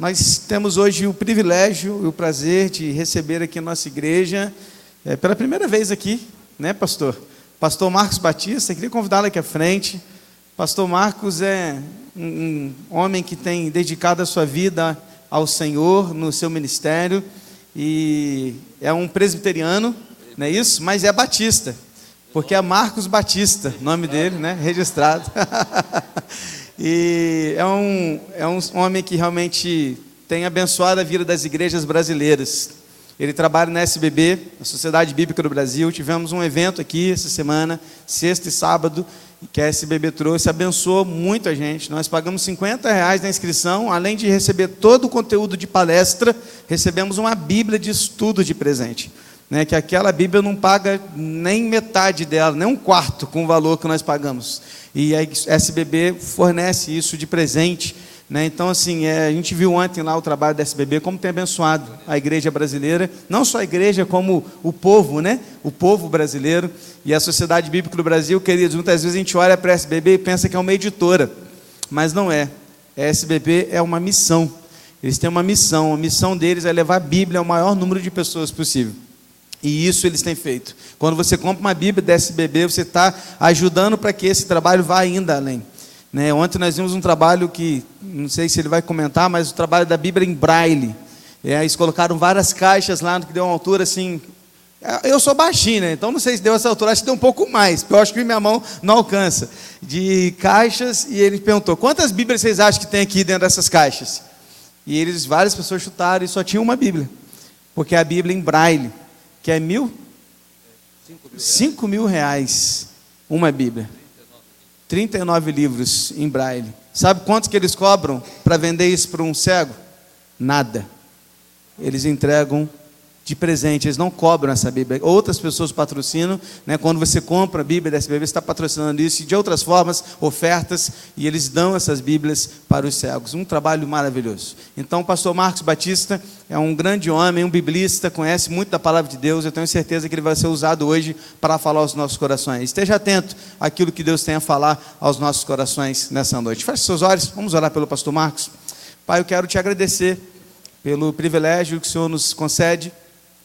Nós temos hoje o privilégio e o prazer de receber aqui na nossa igreja, é, pela primeira vez aqui, né, pastor? Pastor Marcos Batista, queria convidá-lo aqui à frente. Pastor Marcos é um, um homem que tem dedicado a sua vida ao Senhor no seu ministério e é um presbiteriano, não é isso? Mas é batista, porque é Marcos Batista, nome dele, né? Registrado. e é um, é um homem que realmente tem abençoado a vida das igrejas brasileiras. Ele trabalha na SBB, a Sociedade Bíblica do Brasil. Tivemos um evento aqui essa semana, sexta e sábado, que a SBB trouxe, abençoou muito a gente. Nós pagamos 50 reais na inscrição, além de receber todo o conteúdo de palestra, recebemos uma Bíblia de estudo de presente. Né, que aquela Bíblia não paga nem metade dela, nem um quarto com o valor que nós pagamos. E a SBB fornece isso de presente né? Então, assim, é, a gente viu ontem lá o trabalho da SBB, como tem abençoado a igreja brasileira, não só a igreja, como o povo, né? o povo brasileiro e a Sociedade Bíblica do Brasil, queridos. Muitas vezes a gente olha para a SBB e pensa que é uma editora, mas não é. A SBB é uma missão. Eles têm uma missão, a missão deles é levar a Bíblia ao maior número de pessoas possível. E isso eles têm feito. Quando você compra uma Bíblia da SBB, você está ajudando para que esse trabalho vá ainda além. Né? Ontem nós vimos um trabalho que, não sei se ele vai comentar, mas o trabalho da Bíblia em braille. É, eles colocaram várias caixas lá, que deu uma altura assim. É, eu sou baixinho, né? então não sei se deu essa altura, acho que deu um pouco mais, porque eu acho que minha mão não alcança. De caixas, e ele perguntou: quantas Bíblias vocês acham que tem aqui dentro dessas caixas? E eles, várias pessoas chutaram e só tinha uma Bíblia, porque é a Bíblia em braille, que é mil? Cinco mil, Cinco mil reais uma Bíblia. 39 livros em braille. Sabe quantos que eles cobram para vender isso para um cego? Nada. Eles entregam de presente, eles não cobram essa Bíblia. Outras pessoas patrocinam, né? quando você compra a Bíblia dessa Bíblia, você está patrocinando isso, e de outras formas, ofertas, e eles dão essas Bíblias para os cegos. Um trabalho maravilhoso. Então, o pastor Marcos Batista é um grande homem, um biblista, conhece muito da palavra de Deus, eu tenho certeza que ele vai ser usado hoje para falar aos nossos corações. Esteja atento àquilo que Deus tem a falar aos nossos corações nessa noite. Feche seus olhos, vamos orar pelo pastor Marcos. Pai, eu quero te agradecer pelo privilégio que o Senhor nos concede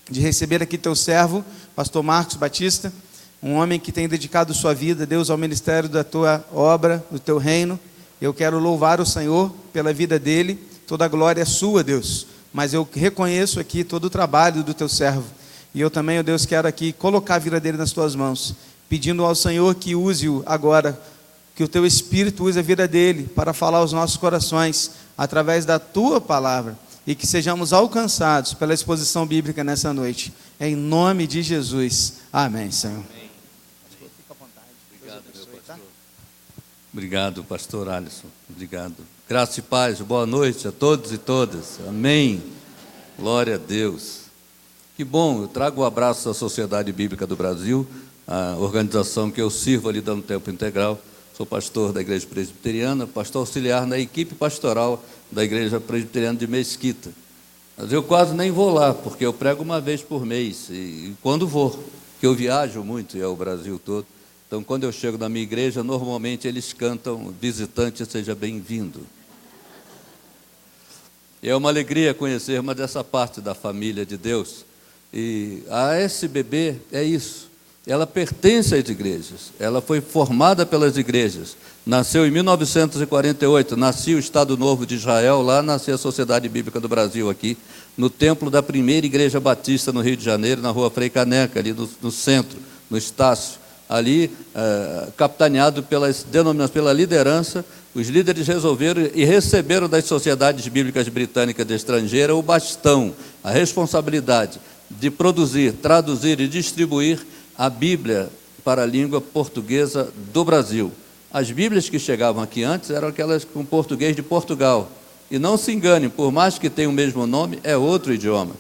de receber aqui teu servo, pastor Marcos Batista, um homem que tem dedicado sua vida, Deus, ao ministério da tua obra, do teu reino. Eu quero louvar o Senhor pela vida dele, toda a glória é sua, Deus. Mas eu reconheço aqui todo o trabalho do teu servo. E eu também, ó Deus, quero aqui colocar a vida dele nas tuas mãos, pedindo ao Senhor que use-o agora, que o teu Espírito use a vida dele para falar aos nossos corações, através da tua palavra e que sejamos alcançados pela exposição bíblica nessa noite. Em nome de Jesus. Amém, Senhor. Obrigado, pastor. Obrigado, pastor Alisson. Obrigado. Graça e paz, boa noite a todos e todas. Amém. Glória a Deus. Que bom, eu trago o um abraço da Sociedade Bíblica do Brasil, a organização que eu sirvo ali dando tempo integral. Sou pastor da Igreja Presbiteriana, pastor auxiliar na equipe pastoral da Igreja Presbiteriana de Mesquita. Mas eu quase nem vou lá, porque eu prego uma vez por mês, e, quando vou, que eu viajo muito e é o Brasil todo. Então, quando eu chego na minha igreja, normalmente eles cantam Visitante, seja bem-vindo. É uma alegria conhecer uma dessa parte da família de Deus. E a SBB é isso ela pertence às igrejas, ela foi formada pelas igrejas. Nasceu em 1948, nasceu o Estado Novo de Israel, lá nasceu a Sociedade Bíblica do Brasil, aqui, no templo da primeira igreja batista no Rio de Janeiro, na rua Frei Caneca, ali no, no centro, no Estácio. Ali, eh, capitaneado pelas pela liderança, os líderes resolveram e receberam das sociedades bíblicas britânicas de estrangeira o bastão, a responsabilidade de produzir, traduzir e distribuir a Bíblia para a língua portuguesa do Brasil. As Bíblias que chegavam aqui antes eram aquelas com português de Portugal. E não se engane, por mais que tenha o mesmo nome, é outro idioma.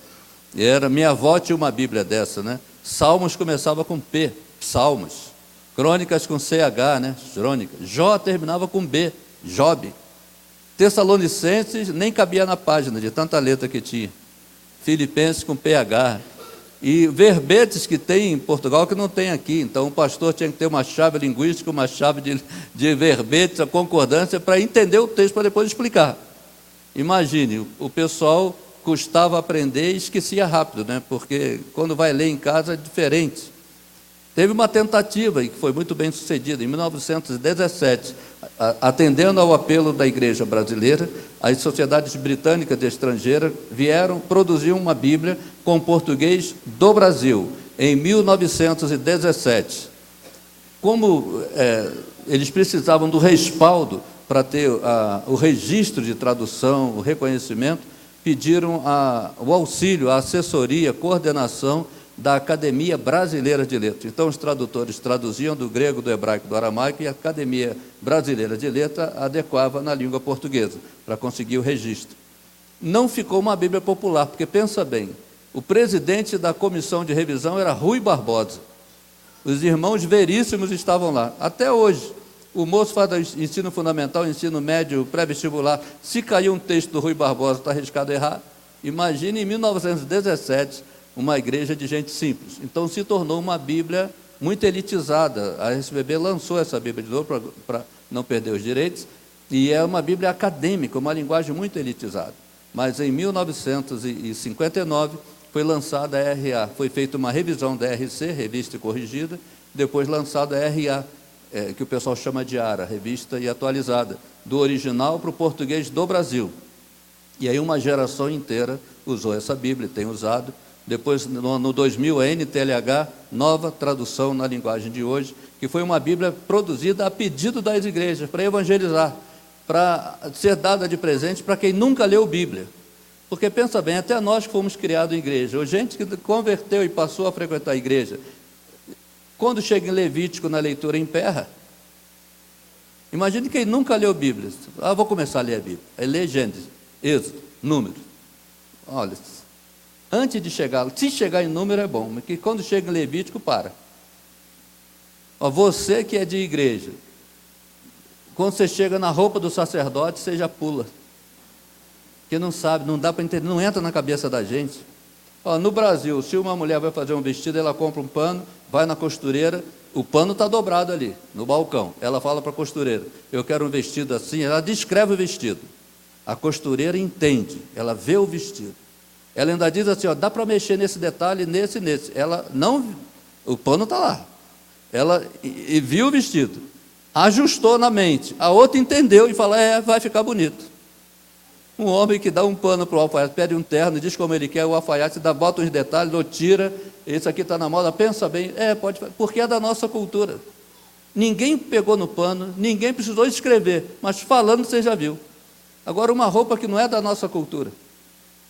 E era minha avó tinha uma Bíblia dessa, né? Salmos começava com P, Salmos. Crônicas com CH, né? Crônica. Jó terminava com B, Job. Tessalonicenses nem cabia na página de tanta letra que tinha. Filipenses com PH. E verbetes que tem em Portugal que não tem aqui. Então o pastor tinha que ter uma chave linguística, uma chave de, de verbetes, a concordância, para entender o texto, para depois explicar. Imagine, o pessoal custava aprender e esquecia rápido, né? porque quando vai ler em casa é diferente. Teve uma tentativa, e que foi muito bem sucedida, em 1917, atendendo ao apelo da igreja brasileira, as sociedades britânicas e estrangeiras vieram produzir uma Bíblia com português do Brasil, em 1917. Como é, eles precisavam do respaldo para ter a, o registro de tradução, o reconhecimento, pediram a, o auxílio, a assessoria, a coordenação da Academia Brasileira de Letras. Então, os tradutores traduziam do grego, do hebraico, do aramaico, e a Academia Brasileira de Letras adequava na língua portuguesa, para conseguir o registro. Não ficou uma Bíblia popular, porque pensa bem, o presidente da comissão de revisão era Rui Barbosa. Os irmãos Veríssimos estavam lá, até hoje. O moço faz ensino fundamental, ensino médio, pré-vestibular. Se cair um texto do Rui Barbosa, está arriscado a errar. Imagine em 1917 uma igreja de gente simples. Então se tornou uma Bíblia muito elitizada. A SBB lançou essa Bíblia de novo para não perder os direitos. E é uma Bíblia acadêmica, uma linguagem muito elitizada. Mas em 1959 foi lançada a RA, foi feita uma revisão da RC, revista corrigida, depois lançada a RA, é, que o pessoal chama de ARA, revista e atualizada, do original para o português do Brasil. E aí uma geração inteira usou essa Bíblia, tem usado. Depois, no, no 2000, a NTLH, nova tradução na linguagem de hoje, que foi uma Bíblia produzida a pedido das igrejas, para evangelizar, para ser dada de presente para quem nunca leu Bíblia. Porque pensa bem, até nós fomos criados em igreja, ou gente que converteu e passou a frequentar a igreja, quando chega em Levítico na leitura emperra. Imagine quem nunca leu Bíblia. Ah, vou começar a ler a Bíblia. Aí lê Gênesis, Êxodo, Números. Olha, antes de chegar, se chegar em número é bom, mas que quando chega em Levítico, para. Ó, você que é de igreja, quando você chega na roupa do sacerdote, você já pula. Porque não sabe, não dá para entender, não entra na cabeça da gente. Ó, no Brasil, se uma mulher vai fazer um vestido, ela compra um pano, vai na costureira, o pano está dobrado ali, no balcão. Ela fala para a costureira: Eu quero um vestido assim. Ela descreve o vestido. A costureira entende, ela vê o vestido. Ela ainda diz assim: ó, dá para mexer nesse detalhe, nesse, nesse. Ela não, o pano está lá. Ela e, e viu o vestido, ajustou na mente. A outra entendeu e fala: é, vai ficar bonito. Um homem que dá um pano para o alfaiate, pede um terno, diz como ele quer, o alfaiate dá, bota uns detalhes, ou tira, esse aqui está na moda, pensa bem, é, pode porque é da nossa cultura. Ninguém pegou no pano, ninguém precisou escrever, mas falando você já viu. Agora, uma roupa que não é da nossa cultura.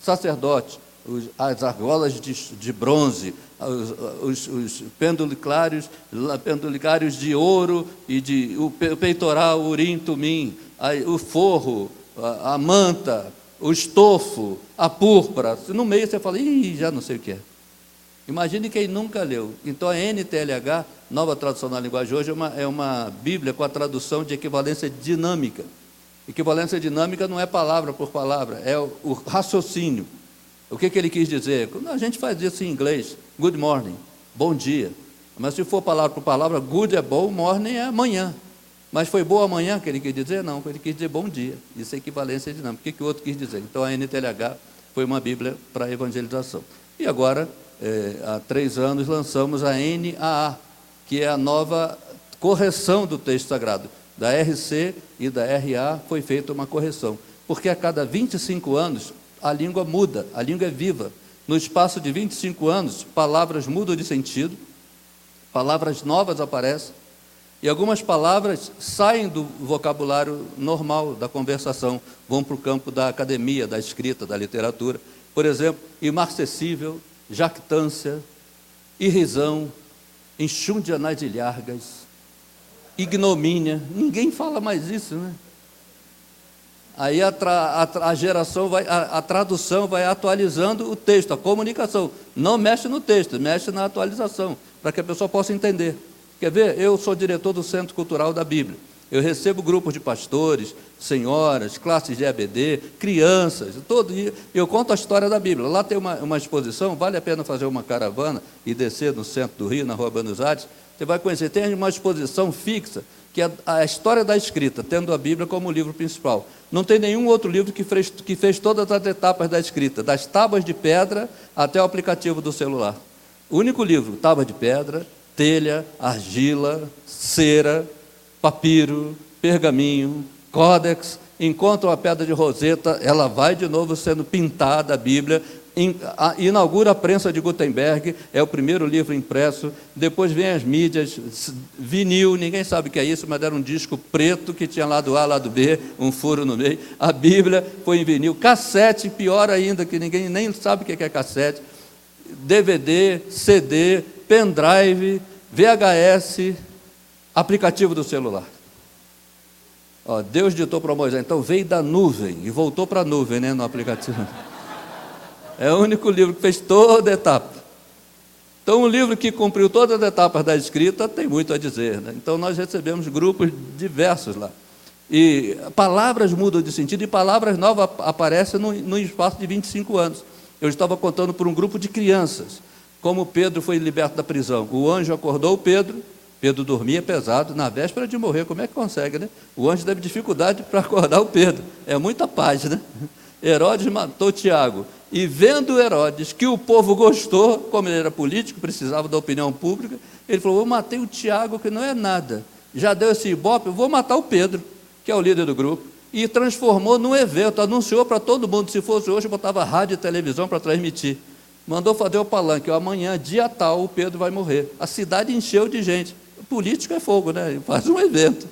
Sacerdote, os, as argolas de, de bronze, os, os, os pendulicários, de ouro e de o peitoral, o urim, tumim, o forro, a, a manta, o estofo, a púrpura. No meio você fala, ih, já não sei o que é. Imagine quem nunca leu. Então a NTLH, nova tradução na linguagem hoje, é uma, é uma Bíblia com a tradução de equivalência dinâmica. Equivalência dinâmica não é palavra por palavra, é o, raciocínio. O que, que ele quis dizer? A gente faz isso em inglês. Good morning, bom dia. Mas se for palavra por palavra, good é bom, morning é amanhã. Mas foi boa amanhã que ele quis dizer? Não, ele quis dizer bom dia. Isso é equivalência dinâmica. O que, que o outro quis dizer? Então a NTLH foi uma Bíblia para evangelização. E agora, é, há três anos, lançamos a NAA, que é a nova correção do texto sagrado. Da RC e da RA foi feita uma correção. Porque a cada 25 anos a língua muda, a língua é viva. No espaço de 25 anos, palavras mudam de sentido, palavras novas aparecem, e algumas palavras saem do vocabulário normal da conversação, vão para o campo da academia, da escrita, da literatura. Por exemplo, imarcessível, jactância, irrisão, enxúndia nas ilhargas, ignomínia. Ninguém fala mais isso, né? Aí a, tra, a, a geração vai, a, a, tradução vai atualizando o texto, a comunicação. Não mexe no texto, mexe na atualização, para que a pessoa possa entender. Quer ver? Eu sou diretor do Centro Cultural da Bíblia. Eu recebo grupos de pastores, senhoras, classes de EBD, crianças, todo dia. Eu conto a história da Bíblia. Lá tem uma, uma exposição, vale a pena fazer uma caravana e descer no centro do Rio, na Rua Buenos Aires. Você vai conhecer, tem uma exposição fixa que é a história da escrita, tendo a Bíblia como livro principal. Não tem nenhum outro livro que fez, que fez todas as etapas da escrita, das tábuas de pedra até o aplicativo do celular. O único livro, tábua de pedra, telha, argila, cera, papiro, pergaminho, códex, encontram a pedra de Roseta, ela vai de novo sendo pintada, a Bíblia, inaugura a prensa de Gutenberg, é o primeiro livro impresso, depois vem as mídias, vinil, ninguém sabe o que é isso, mas era um disco preto que tinha lado A, lado B, um furo no meio. A Bíblia foi em vinil, cassete, pior ainda, que ninguém nem sabe o que é cassete, DVD, CD, pendrive, VHS, aplicativo do celular. Deus ditou para Moisés, então veio da nuvem e voltou para a nuvem, né, no aplicativo. É o único livro que fez toda a etapa. Então, um livro que cumpriu todas as etapas da escrita tem muito a dizer. Né? Então, nós recebemos grupos diversos lá. E palavras mudam de sentido e palavras novas aparecem no, no espaço de 25 anos. Eu estava contando por um grupo de crianças como Pedro foi liberto da prisão. O anjo acordou Pedro, Pedro dormia pesado, na véspera de morrer, como é que consegue, né? O anjo teve dificuldade para acordar o Pedro. É muita paz, né? Herodes matou Tiago. E vendo Herodes que o povo gostou, como ele era político, precisava da opinião pública, ele falou: Eu matei o Tiago, que não é nada. Já deu esse ibope, vou matar o Pedro, que é o líder do grupo. E transformou num evento, anunciou para todo mundo. Se fosse hoje, botava rádio e televisão para transmitir. Mandou fazer o palanque: amanhã, dia tal, o Pedro vai morrer. A cidade encheu de gente. político é fogo, né? Faz um evento.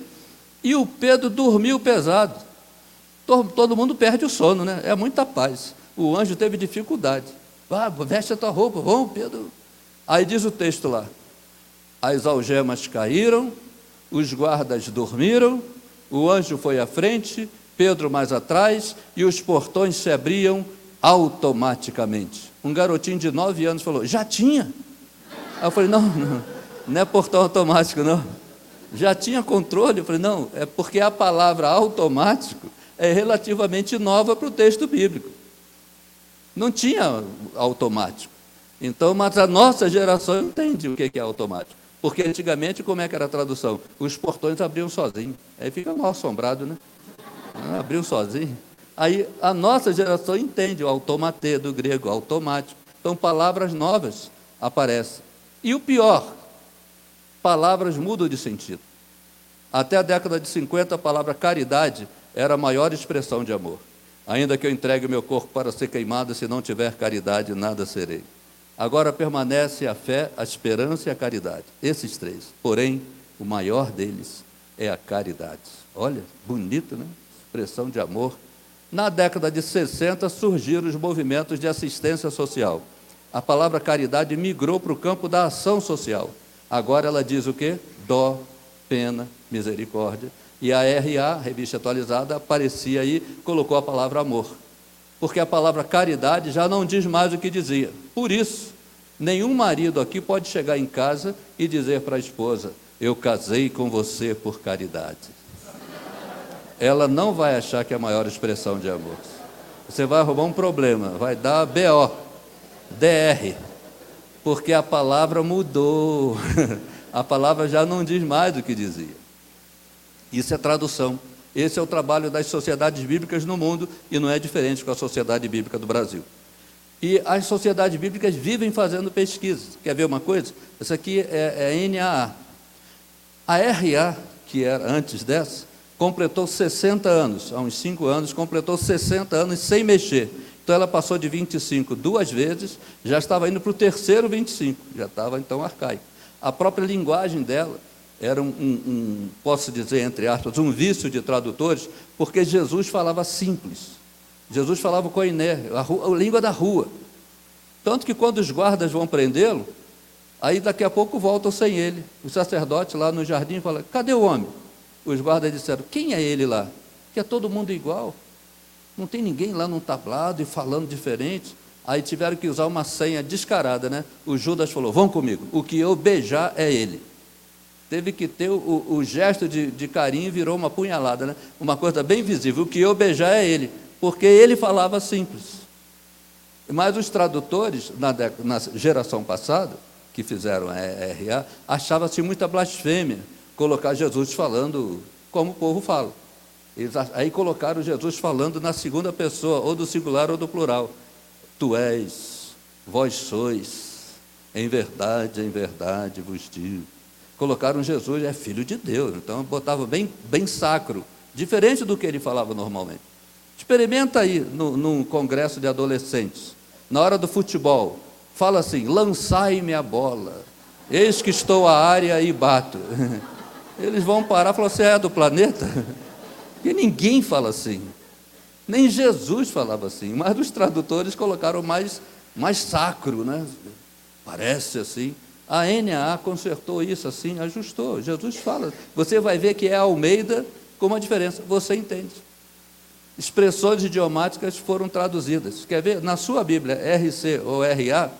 E o Pedro dormiu pesado. Todo mundo perde o sono, né? É muita paz o anjo teve dificuldade. Ah, veste a tua roupa, vamos, Pedro. Aí diz o texto lá: as algemas caíram, os guardas dormiram, o anjo foi à frente, Pedro mais atrás, e os portões se abriam automaticamente. Um garotinho de nove anos falou: já tinha. Aí eu falei: não, não, não é portão automático, não. Já tinha controle? Eu falei: não, é porque a palavra automático é relativamente nova para o texto bíblico. Não tinha automático. Então, mas a nossa geração entende o que é automático. Porque antigamente, como é que era a tradução? Os portões abriam sozinhos. Aí fica mal assombrado, né? Ah, abriu sozinho. Aí a nossa geração entende o automatê do grego, automático. Então, palavras novas aparecem. E o pior, palavras mudam de sentido. Até a década de 50, a palavra caridade era a maior expressão de amor. Ainda que eu entregue o meu corpo para ser queimado, se não tiver caridade, nada serei. Agora permanece a fé, a esperança e a caridade. Esses três. Porém, o maior deles é a caridade. Olha, bonito, né? Expressão de amor. Na década de 60 surgiram os movimentos de assistência social. A palavra caridade migrou para o campo da ação social. Agora ela diz o quê? Dó, pena, misericórdia e a RA, revista atualizada, aparecia aí, colocou a palavra amor. Porque a palavra caridade já não diz mais o que dizia. Por isso, nenhum marido aqui pode chegar em casa e dizer para a esposa: Eu casei com você por caridade. Ela não vai achar que é a maior expressão de amor. Você vai arrumar um problema, vai dar BO, DR, porque a palavra mudou. A palavra já não diz mais o que dizia. Isso é tradução. Esse é o trabalho das sociedades bíblicas no mundo e não é diferente com a sociedade bíblica do Brasil. E as sociedades bíblicas vivem fazendo pesquisas. Quer ver uma coisa? Essa aqui é, é NAA. A RA, que era antes dessa, completou 60 anos, há uns 5 anos, completou 60 anos sem mexer. Então ela passou de 25 duas vezes, já estava indo para o terceiro 25, já estava então arcaico. A própria linguagem dela era um, um, um, posso dizer, entre aspas, um vício de tradutores, porque Jesus falava simples. Jesus falava coiné, a, a língua da rua. Tanto que quando os guardas vão prendê-lo, aí daqui a pouco voltam sem ele. O sacerdote lá no jardim fala: cadê o homem? Os guardas disseram: quem é ele lá? Que é todo mundo igual. Não tem ninguém lá num tablado e falando diferente. Aí tiveram que usar uma senha descarada, né? O Judas falou: vão comigo, o que eu beijar é ele teve que ter o, o gesto de, de, carinho virou uma punhalada, né? uma coisa bem visível. O que eu beijar é ele, porque ele falava simples. Mas os tradutores, na, na geração passada, que fizeram a RA, achavam-se muita blasfêmia, colocar Jesus falando como o povo fala. Eles, aí colocaram Jesus falando na segunda pessoa, ou do singular ou do plural. Tu és, vós sois, em verdade, em verdade vos digo. Colocaram Jesus, é filho de Deus, então botava bem, bem sacro, diferente do que ele falava normalmente. Experimenta aí no, num congresso de adolescentes, na hora do futebol, fala assim: lançai-me a bola, eis que estou à área e bato. Eles vão parar e falar: você é do planeta? Porque ninguém fala assim. Nem Jesus falava assim, mas os tradutores colocaram mais, mais sacro, né? Parece assim. A NAA consertou isso assim, ajustou. Jesus fala. Você vai ver que é Almeida com uma diferença. Você entende. Expressões idiomáticas foram traduzidas. Quer ver? Na sua Bíblia, RC ou RA,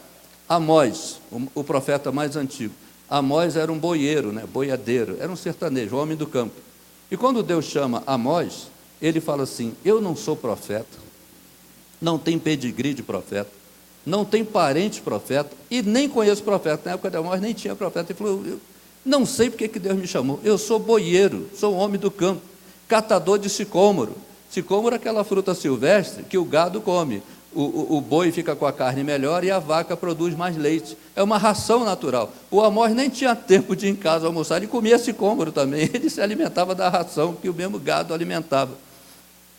Amós, o, profeta mais antigo. Amós era um boieiro, né? boiadeiro, era um sertanejo, homem do campo. E quando Deus chama Amós, ele fala assim: Eu não sou profeta, não tenho pedigree de profeta, não tenho parente profeta e nem conheço profeta. Na época de Amós nem tinha profeta. Ele falou: Eu não sei porque que Deus me chamou. Eu sou boieiro, sou homem do campo, catador de sicômoro. Sicômoro é aquela fruta silvestre que o gado come o, o, o, boi fica com a carne melhor e a vaca produz mais leite. É uma ração natural. O Amós nem tinha tempo de ir em casa almoçar, ele comia sicômoro também, ele se alimentava da ração que o mesmo gado alimentava.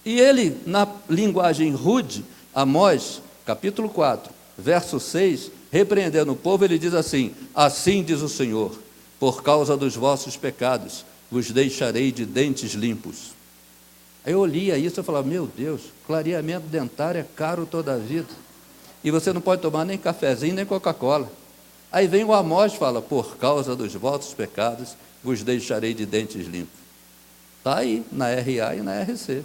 E ele, na linguagem rude, Amós, capítulo 4, verso 6, repreendendo o povo, ele diz assim: Assim diz o Senhor, por causa dos vossos pecados, vos deixarei de dentes limpos Aí eu lia isso e falava, meu Deus, clareamento dentário é caro toda a vida. E você não pode tomar nem cafezinho, nem Coca-Cola. Aí vem o Amós e fala, por causa dos vossos pecados, vos deixarei de dentes limpos. Está aí, na RA e na RC.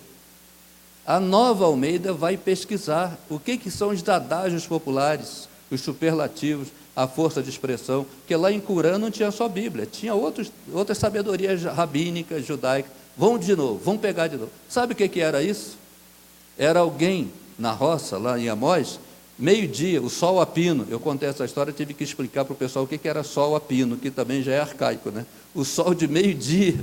A nova Almeida vai pesquisar o que, que são os adágios populares, os superlativos, a força de expressão, porque lá em Curã não tinha só Bíblia, tinha outros, outras sabedorias rabínicas, judaicas. Vão de novo, vão pegar de novo. Sabe o que, que era isso? Era alguém na roça, lá em Amós, meio-dia, o sol a pino. Eu contei essa história, tive que explicar para o pessoal o que, que era sol a pino, que também já é arcaico, né? O sol de meio-dia,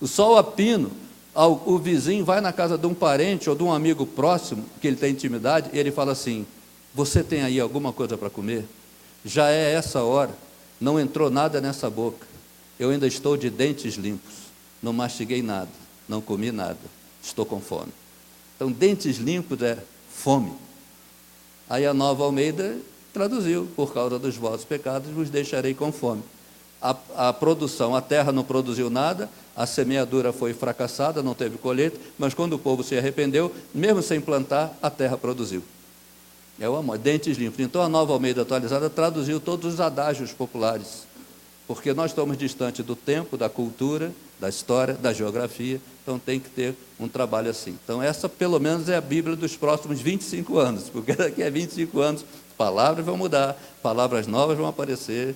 o sol a pino. O vizinho vai na casa de um parente ou de um amigo próximo, que ele tem intimidade, e ele fala assim: Você tem aí alguma coisa para comer? Já é essa hora, não entrou nada nessa boca, eu ainda estou de dentes limpos não mastiguei nada, não comi nada, estou com fome. Então, dentes limpos é fome. Aí a nova Almeida traduziu: por causa dos vossos pecados vos deixarei com fome. A, a, produção, a terra não produziu nada, a semeadura foi fracassada, não teve colheita, mas quando o povo se arrependeu, mesmo sem plantar, a terra produziu. É o amor, dentes limpos. Então a nova Almeida atualizada traduziu todos os adágios populares, porque nós estamos distante do tempo, da cultura, da história, da geografia, então tem que ter um trabalho assim. Então, essa pelo menos é a Bíblia dos próximos 25 anos, porque daqui a 25 anos palavras vão mudar, palavras novas vão aparecer.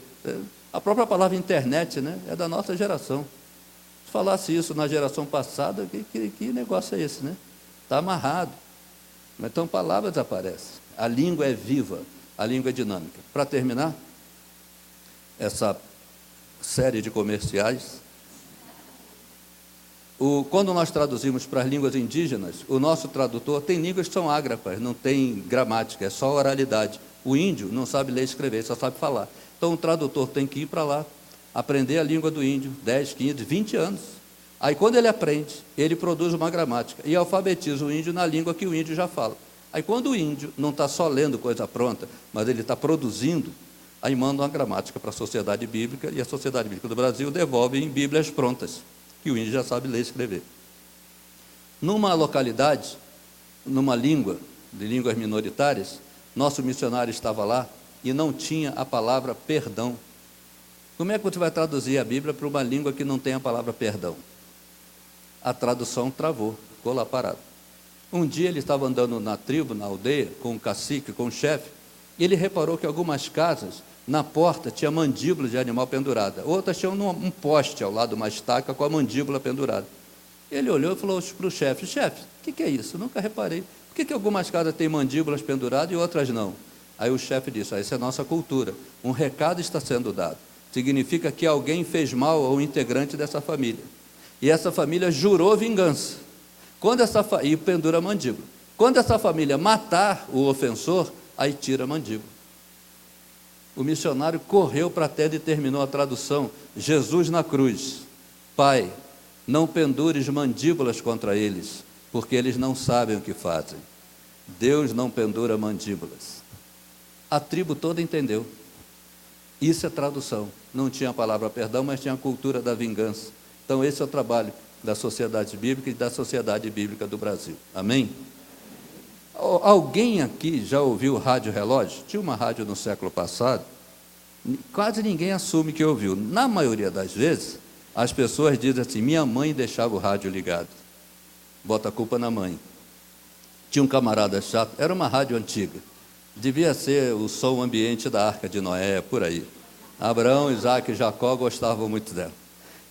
A própria palavra internet né, é da nossa geração. Se falasse isso na geração passada, que, que, que negócio é esse? Né? Está amarrado. Então, palavras aparecem. A língua é viva, a língua é dinâmica. Para terminar, essa série de comerciais, o, quando nós traduzimos para as línguas indígenas, o nosso tradutor tem línguas que são ágrafas, não tem gramática, é só oralidade. O índio não sabe ler e escrever, só sabe falar. Então o tradutor tem que ir para lá, aprender a língua do índio, 10, 15, 20 anos. Aí quando ele aprende, ele produz uma gramática e alfabetiza o índio na língua que o índio já fala. Aí quando o índio não está só lendo coisa pronta, mas ele está produzindo, aí manda uma gramática para a sociedade bíblica e a sociedade bíblica do Brasil devolve em bíblias prontas que o índio já sabe ler e escrever. Numa localidade, numa língua, de línguas minoritárias, nosso missionário estava lá e não tinha a palavra perdão. Como é que você vai traduzir a Bíblia para uma língua que não tem a palavra perdão? A tradução travou, ficou lá parado. Um dia ele estava andando na tribo, na aldeia, com o cacique, com o chefe, e ele reparou que algumas casas na porta tinha mandíbula de animal pendurada. Outras tinham um poste ao lado, uma estaca com a mandíbula pendurada. Ele olhou e falou para o chefe: Chefe, o que, que, é isso? Nunca reparei. Por que, que algumas casas têm mandíbulas penduradas e outras não? Aí o chefe disse: ah, Essa é a nossa cultura. Um recado está sendo dado. significa que alguém fez mal a um integrante dessa família. E essa família jurou vingança. Quando essa fa... e pendura a mandíbula. Quando essa família matar o ofensor, aí tira a mandíbula. O missionário correu para a tenda e terminou a tradução. Jesus na cruz. Pai, não pendures mandíbulas contra eles, porque eles não sabem o que fazem. Deus não pendura mandíbulas. A tribo toda entendeu. Isso é tradução. Não tinha a palavra perdão, mas tinha a cultura da vingança. Então, esse é o trabalho da sociedade bíblica e da sociedade bíblica do Brasil. Amém? Alguém aqui já ouviu rádio relógio? Tinha uma rádio no século passado, quase ninguém assume que ouviu. Na maioria das vezes, as pessoas dizem assim: minha mãe deixava o rádio ligado. Bota a culpa na mãe. Tinha um camarada chato, era uma rádio antiga. Devia ser o som ambiente da arca de Noé, por aí. Abraão, Isaac e Jacó gostavam muito dela.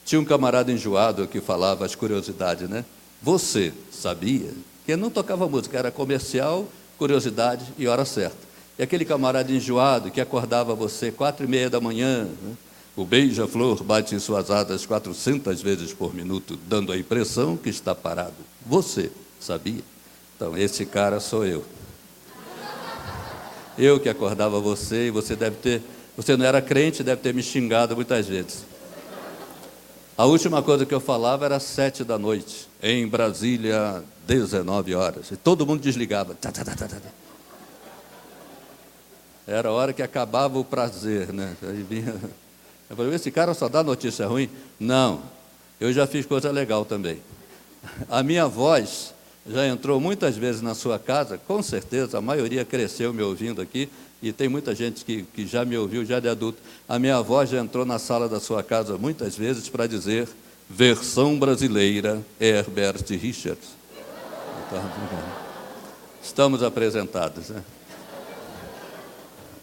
Tinha um camarada enjoado que falava as curiosidades, né? Você sabia? Que não tocava música, era comercial, curiosidade e hora certa. E aquele camarada enjoado que acordava você quatro e meia da manhã, né? o beija-flor bate em suas asas 400 vezes por minuto, dando a impressão que está parado. Você sabia? Então, esse cara sou eu. Eu que acordava você e você deve ter, você não era crente, deve ter me xingado muitas vezes. A última coisa que eu falava era sete da noite, em Brasília, 19 horas. E todo mundo desligava. Era a hora que acabava o prazer, né? Aí vinha... Eu falei, esse cara só dá notícia ruim? Não, eu já fiz coisa legal também. A minha voz já entrou muitas vezes na sua casa, com certeza, a maioria cresceu me ouvindo aqui, e tem muita gente que, que já me ouviu, já de adulto. A minha avó já entrou na sala da sua casa muitas vezes para dizer versão brasileira Herbert Richards. Estamos apresentados. Né?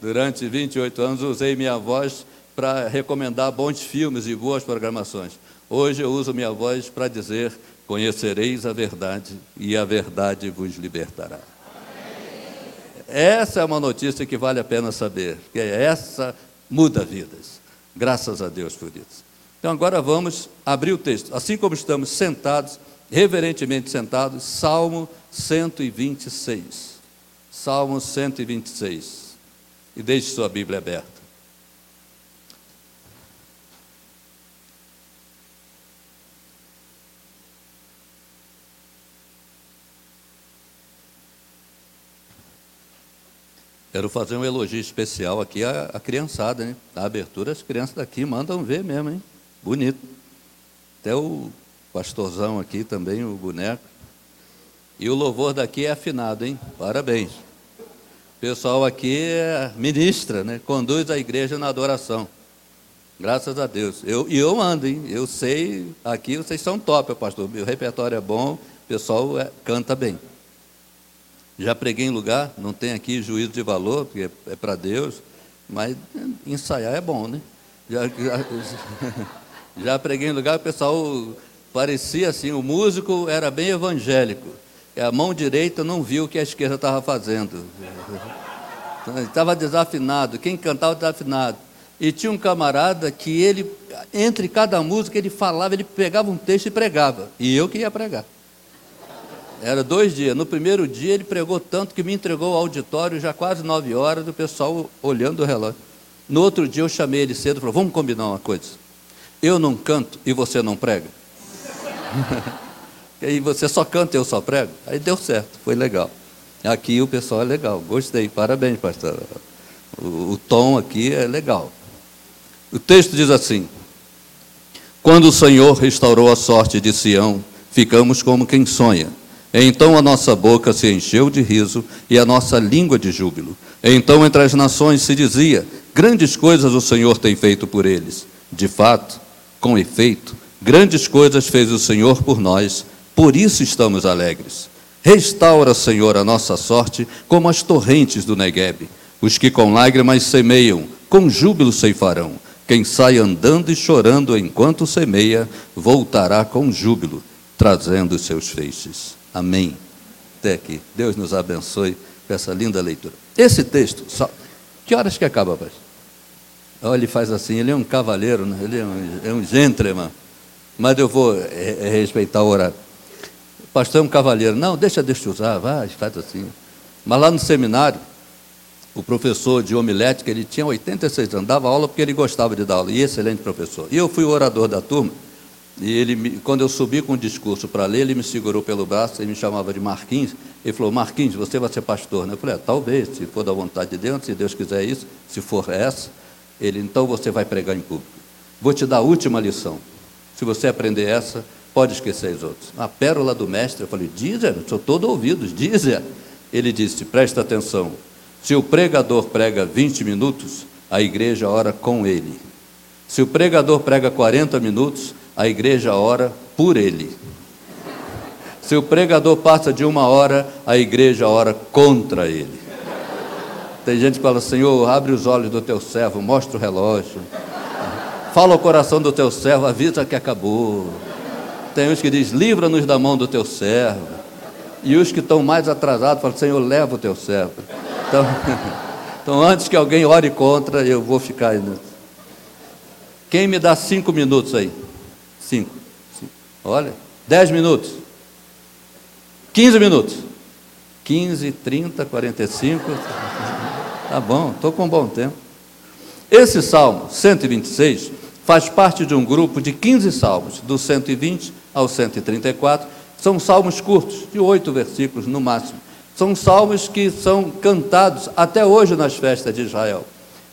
Durante 28 anos usei minha voz para recomendar bons filmes e boas programações. Hoje eu uso minha voz para dizer Conhecereis a verdade e a verdade vos libertará. Essa é uma notícia que vale a pena saber, que essa muda vidas. Graças a Deus por isso. Então agora vamos abrir o texto. Assim como estamos sentados, reverentemente sentados, Salmo 126. Salmo 126. E deixe sua Bíblia aberta. Quero fazer um elogio especial aqui à, à criançada, né? A abertura, as crianças daqui mandam ver mesmo, hein? Bonito. Até o pastorzão aqui também, o boneco. E o louvor daqui é afinado, hein? Parabéns. O pessoal aqui é ministra, né? Conduz a igreja na adoração. Graças a Deus. Eu, e eu ando, hein? Eu sei, aqui vocês são top, pastor. Meu repertório é bom, o pessoal é, canta bem. Já preguei em lugar, não tem aqui juízo de valor, porque é, é para Deus, mas ensaiar é bom, né? Já, já, já preguei em lugar, o pessoal parecia assim, o músico era bem evangélico. A mão direita não viu o que a esquerda estava fazendo. Estava desafinado, quem cantava desafinado. E tinha um camarada que ele, entre cada música, ele falava, ele pegava um texto e pregava. E eu que ia pregar. Era dois dias. No primeiro dia ele pregou tanto que me entregou ao auditório já quase nove horas, o pessoal olhando o relógio. No outro dia eu chamei ele cedo e falei, vamos combinar uma coisa. Eu não canto e você não prega. e você só canta e eu só prego. Aí deu certo, foi legal. Aqui o pessoal é legal, gostei, parabéns, pastor. O, o tom aqui é legal. O texto diz assim: Quando o Senhor restaurou a sorte de Sião, ficamos como quem sonha então a nossa boca se encheu de riso e a nossa língua de júbilo. Então entre as nações se dizia: Grandes coisas o Senhor tem feito por eles. De fato, com efeito, grandes coisas fez o Senhor por nós, por isso estamos alegres. Restaura, Senhor, a nossa sorte como as torrentes do Negueb. Os que com lágrimas semeiam, com júbilo ceifarão. Quem sai andando e chorando enquanto semeia, voltará com júbilo, trazendo seus feixes. Amém. Até aqui. Deus nos abençoe com essa linda leitura. Esse texto, só... que horas que acaba, pai? Olha, ele faz assim, ele é um cavaleiro, né? ele é um, é um gentleman. Mas eu vou é, é respeitar o horário. Pastor é um cavaleiro. Não, deixa Deus te usar, vai, faz assim. Mas lá no seminário, o professor de homilética, ele tinha 86 anos, dava aula porque ele gostava de dar aula, e excelente professor. E eu fui o orador da turma, e ele, quando eu subi com o discurso para ler, ele me segurou pelo braço e me chamava de Marquinhos. Ele falou: Marquinhos, você vai ser pastor. Né? Eu falei: é, talvez, se for da vontade de Deus, se Deus quiser isso, se for essa. Ele, então você vai pregar em público. Vou te dar a última lição. Se você aprender essa, pode esquecer as outras. A pérola do mestre, eu falei: Dizer, sou todo ouvidos, dizer. Ele disse: presta atenção. Se o pregador prega 20 minutos, a igreja ora com ele. Se o pregador prega 40 minutos, a igreja ora por ele. Se o pregador passa de uma hora, a igreja ora contra ele. Tem gente que fala, Senhor, abre os olhos do teu servo, mostra o relógio. Fala ao coração do teu servo, avisa que acabou. Tem uns que diz, livra-nos da mão do teu servo. E os que estão mais atrasados falam, Senhor, leva o teu servo. Então, então antes que alguém ore contra, eu vou ficar aí. Quem me dá cinco minutos aí? Cinco. Cinco. Olha, dez minutos. Quinze minutos. Quinze, trinta, quarenta e cinco. Tá bom, estou com um bom tempo. Esse salmo 126 faz parte de um grupo de 15 salmos, do 120 ao 134. São salmos curtos, de oito versículos no máximo. São salmos que são cantados até hoje nas festas de Israel.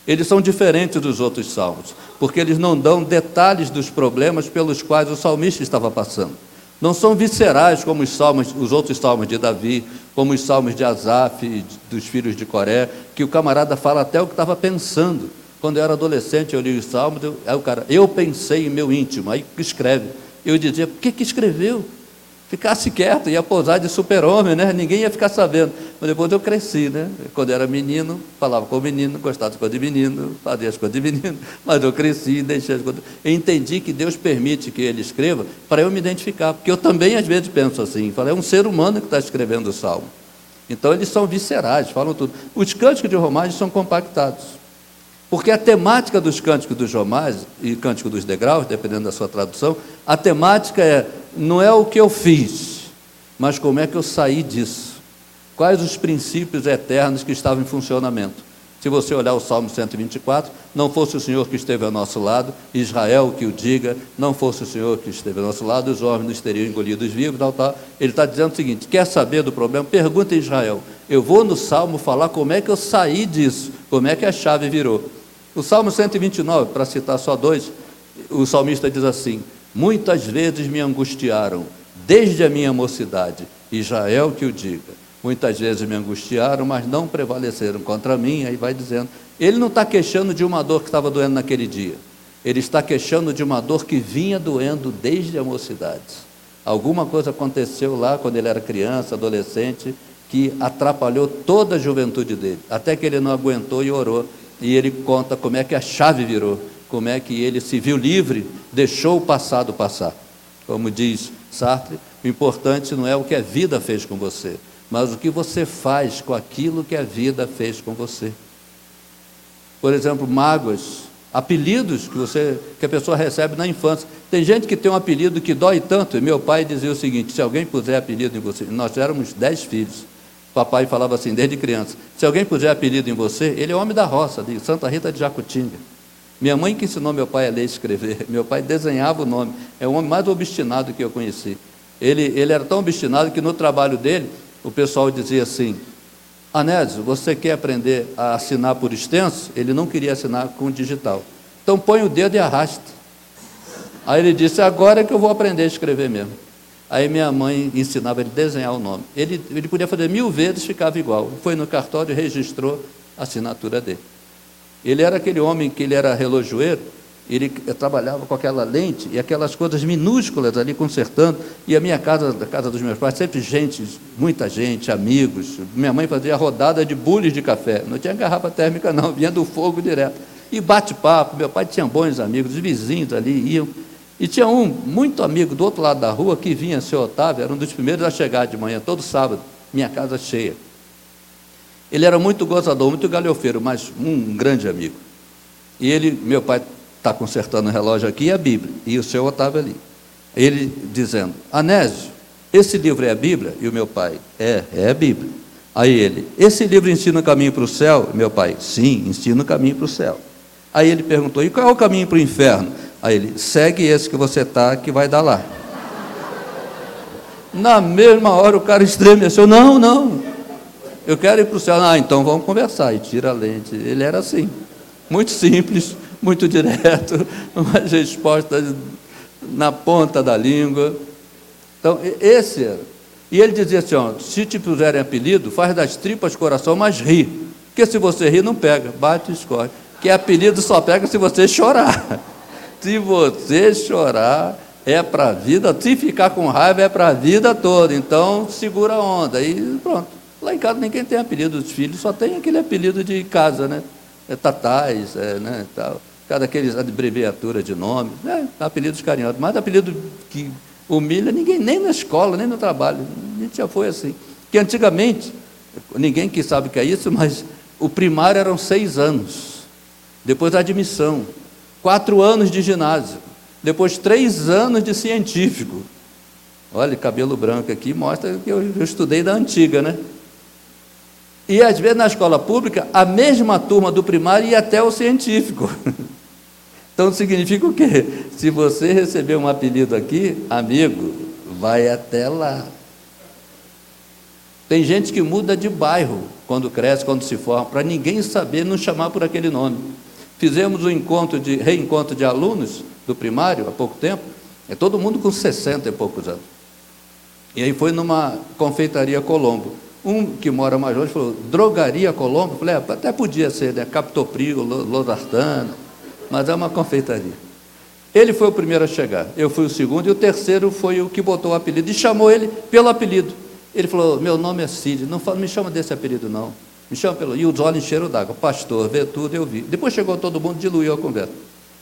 Eles são diferentes dos outros salmos, porque eles não dão detalhes dos problemas pelos quais o salmista estava passando. Não são viscerais como os, salmos, os outros salmos de Davi, como os salmos de Asaf, dos filhos de Coré, que o camarada fala até o que estava pensando. Quando eu era adolescente, eu li os salmos, eu, aí o cara, eu pensei em meu íntimo, aí escreve. Eu dizia, por que, que escreveu? Ficasse quieto, ia posar de super-homem, né? Ninguém ia ficar sabendo. Mas depois eu cresci, né? Quando era menino, falava com o menino, gostava das coisas de menino, fazia as coisas de menino, mas eu cresci deixei as coisas. Eu entendi que Deus permite que ele escreva para eu me identificar, porque eu também às vezes penso assim, falo, é um ser humano que está escrevendo o salmo. Então eles são viscerais, falam tudo. Os cânticos de romagem são compactados. Porque a temática dos cânticos dos romais e cântico dos degraus, dependendo da sua tradução, a temática é não é o que eu fiz, mas como é que eu saí disso. Quais os princípios eternos que estavam em funcionamento. Se você olhar o Salmo 124, não fosse o Senhor que esteve ao nosso lado, Israel que o diga, não fosse o Senhor que esteve ao nosso lado, os homens nos teriam engolido vivos, tal, tal. Ele está dizendo o seguinte: quer saber do problema? Pergunta a Israel. Eu vou no Salmo falar como é que eu saí disso, como é que a chave virou. O Salmo 129, para citar só dois, o salmista diz assim: Muitas vezes me angustiaram, desde a minha mocidade, Israel que o diga. Muitas vezes me angustiaram, mas não prevaleceram contra mim. Aí vai dizendo. Ele não está queixando de uma dor que estava doendo naquele dia. Ele está queixando de uma dor que vinha doendo desde a mocidade. Alguma coisa aconteceu lá quando ele era criança, adolescente, que atrapalhou toda a juventude dele, até que ele não aguentou e orou e ele conta como é que a chave virou, como é que ele se viu livre, deixou o passado passar. Como diz Sartre, o importante não é o que a vida fez com você, mas o que você faz com aquilo que a vida fez com você. Por exemplo, mágoas, apelidos que você que a pessoa recebe na infância. Tem gente que tem um apelido que dói tanto. E meu pai dizia o seguinte: se alguém puser apelido em você, nós éramos dez filhos. Papai falava assim desde criança: se alguém puser apelido em você, ele é homem da roça, de Santa Rita de Jacutinga. Minha mãe que ensinou meu pai a ler e escrever. Meu pai desenhava o nome. É o homem mais obstinado que eu conheci. Ele, ele era tão obstinado que no trabalho dele, o pessoal dizia assim: Anésio, você quer aprender a assinar por extenso? Ele não queria assinar com digital. Então põe o dedo e arrasta. Aí ele disse: agora é que eu vou aprender a escrever mesmo. Aí minha mãe ensinava ele a desenhar o nome. Ele, ele podia fazer mil vezes, ficava igual. Foi no cartório e registrou a assinatura dele. Ele era aquele homem que ele era relojoeiro, ele trabalhava com aquela lente e aquelas coisas minúsculas ali consertando. E a minha casa, a casa dos meus pais, sempre gente, muita gente, amigos. Minha mãe fazia rodada de bules de café. Não tinha garrafa térmica, não, vinha do fogo direto. E bate-papo. Meu pai tinha bons amigos, os vizinhos ali iam. E tinha um muito amigo do outro lado da rua que vinha, seu Otávio, era um dos primeiros a chegar de manhã, todo sábado, minha casa cheia. Ele era muito gozador, muito galhofeiro, mas um grande amigo. E ele, meu pai está consertando o relógio aqui e a Bíblia, e o seu Otávio ali. Ele dizendo: Anésio, esse livro é a Bíblia? E o meu pai: É, é a Bíblia. Aí ele: Esse livro ensina o caminho para o céu? Meu pai: Sim, ensina o caminho para o céu. Aí ele perguntou: E qual é o caminho para o inferno? Aí ele: Segue esse que você está, que vai dar lá. Na mesma hora o cara estremeceu: Não, não, eu quero ir para o céu. Ah, então vamos conversar. E tira a lente. Ele era assim, muito simples, muito direto, umas respostas na ponta da língua. Então, esse era. E ele dizia assim: ó, se te puserem apelido, faz das tripas coração, mas ri. Porque se você rir, não pega, bate e escorre. Que apelido só pega se você chorar. Se você chorar, é para a vida. Se ficar com raiva, é para a vida toda. Então, segura a onda. E pronto. Lá em casa ninguém tem apelido dos filhos, só tem aquele apelido de casa, né? É tatais, é, né, tal. Cada aqueles abreviatura de nome, né? apelidos carinhosos. Mas apelido que humilha ninguém, nem na escola, nem no trabalho. A gente já foi assim. Que antigamente, ninguém que sabe o que é isso, mas o primário eram seis anos. Depois a admissão. Quatro anos de ginásio. Depois três anos de científico. Olha, cabelo branco aqui mostra que eu, eu estudei da antiga, né? E às vezes na escola pública, a mesma turma do primário ia até o científico. Então significa o quê? Se você receber um apelido aqui, amigo, vai até lá. Tem gente que muda de bairro quando cresce, quando se forma, para ninguém saber não chamar por aquele nome. Fizemos um encontro de reencontro de alunos do primário há pouco tempo, é todo mundo com 60 e poucos anos. E aí foi numa confeitaria Colombo. Um que mora mais longe falou, drogaria Colombo? Eu falei, é, até podia ser, né? Captopril, Losartana, mas é uma confeitaria. Ele foi o primeiro a chegar, eu fui o segundo, e o terceiro foi o que botou o apelido, e chamou ele pelo apelido. Ele falou, meu nome é Cid, não me chama desse apelido não, me chama pelo... E os olhos encheram d'água, pastor, vê tudo, eu vi. Depois chegou todo mundo, diluiu a conversa.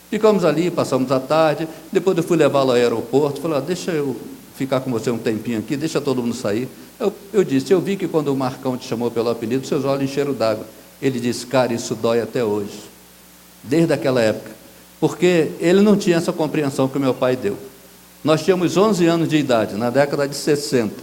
Ficamos ali, passamos a tarde, depois eu fui levá-lo ao aeroporto, falei, ah, deixa eu ficar com você um tempinho aqui, deixa todo mundo sair. Eu, eu disse, eu vi que quando o Marcão te chamou pelo apelido, seus olhos encheram d'água. Ele disse, cara, isso dói até hoje. Desde aquela época. Porque ele não tinha essa compreensão que o meu pai deu. Nós tínhamos 11 anos de idade, na década de 60.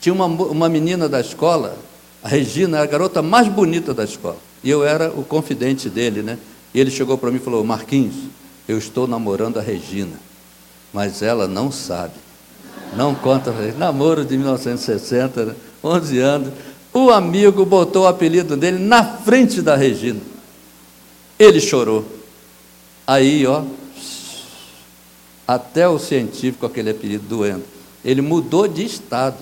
Tinha uma, uma menina da escola, a Regina, era a garota mais bonita da escola. E eu era o confidente dele, né? E ele chegou para mim e falou: Marquinhos, eu estou namorando a Regina, mas ela não sabe. Não conta, namoro de 1960, né? 11 anos. O amigo botou o apelido dele na frente da Regina. Ele chorou. Aí, ó, até o científico, aquele apelido doendo. Ele mudou de estado.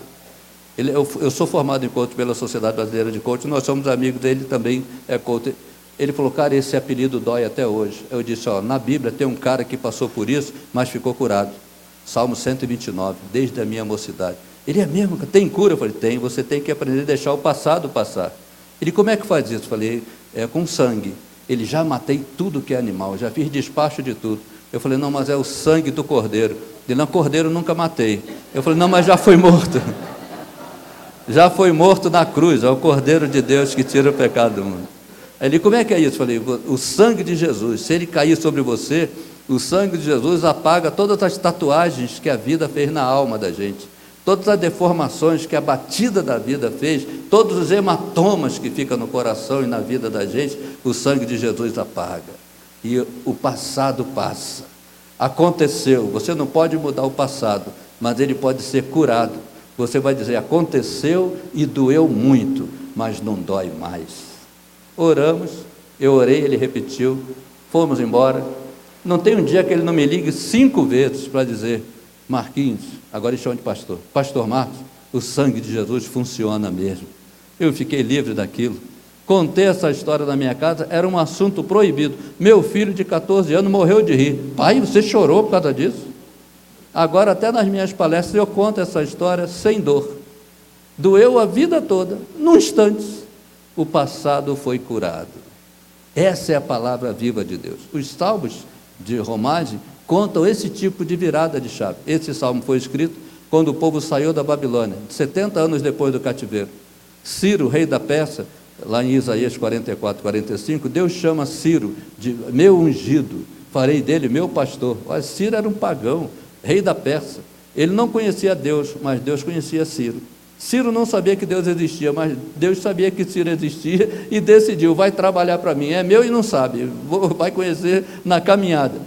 Ele, eu, eu, sou formado em coach pela Sociedade Brasileira de Coach, nós somos amigos dele também, é coach. Ele falou, cara, esse apelido dói até hoje. Eu disse, ó, na Bíblia tem um cara que passou por isso, mas ficou curado. Salmo 129, desde a minha mocidade. Ele é mesmo, tem cura? Eu falei, tem, você tem que aprender a deixar o passado passar. Ele, como é que faz isso? Eu falei, é com sangue. Ele, já matei tudo que é animal, já fiz despacho de tudo. Eu falei, não, mas é o sangue do cordeiro. Ele, não, cordeiro nunca matei. Eu falei, não, mas já foi morto. já foi morto na cruz, é o cordeiro de Deus que tira o pecado do mundo. Ele, como é que é isso? Eu falei, o sangue de Jesus, se ele cair sobre você, o sangue de Jesus apaga todas as tatuagens que a vida fez na alma da gente, todas as deformações que a batida da vida fez, todos os hematomas que ficam no coração e na vida da gente, o sangue de Jesus apaga. E o passado passa. Aconteceu, você não pode mudar o passado, mas ele pode ser curado. Você vai dizer: aconteceu e doeu muito, mas não dói mais. Oramos, eu orei, ele repetiu, fomos embora, não tem um dia que ele não me ligue cinco vezes para dizer: Marquinhos, agora chama de pastor. Pastor Marcos, o sangue de Jesus funciona mesmo. Eu fiquei livre daquilo. Contei essa história na minha casa, era um assunto proibido. Meu filho de 14 anos morreu de rir. Pai, você chorou por causa disso? Agora, até nas minhas palestras, eu conto essa história sem dor. Doeu a vida toda, num instante, o passado foi curado. Essa é a palavra viva de Deus. Os salmos de romagem contam esse tipo de virada de chave. Esse salmo foi escrito quando o povo saiu da Babilônia, 70 anos depois do cativeiro. Ciro, rei da Pérsia, lá em Isaías 44, 45, Deus chama Ciro de meu ungido, farei dele meu pastor. Olha, Ciro era um pagão, rei da Pérsia. Ele não conhecia Deus, mas Deus conhecia Ciro. Ciro não sabia que Deus existia, mas Deus sabia que Ciro existia e decidiu: vai trabalhar para mim. É meu e não sabe, vai conhecer na caminhada.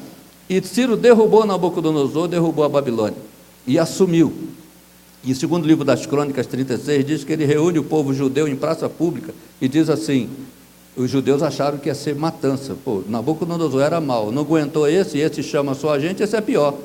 E Ciro derrubou Nabucodonosor, derrubou a Babilônia e assumiu. E segundo livro das Crônicas 36 diz que ele reúne o povo judeu em praça pública e diz assim: os judeus acharam que ia ser matança. Pô, Nabucodonosor era mau, não aguentou esse, esse chama só a gente, esse é pior.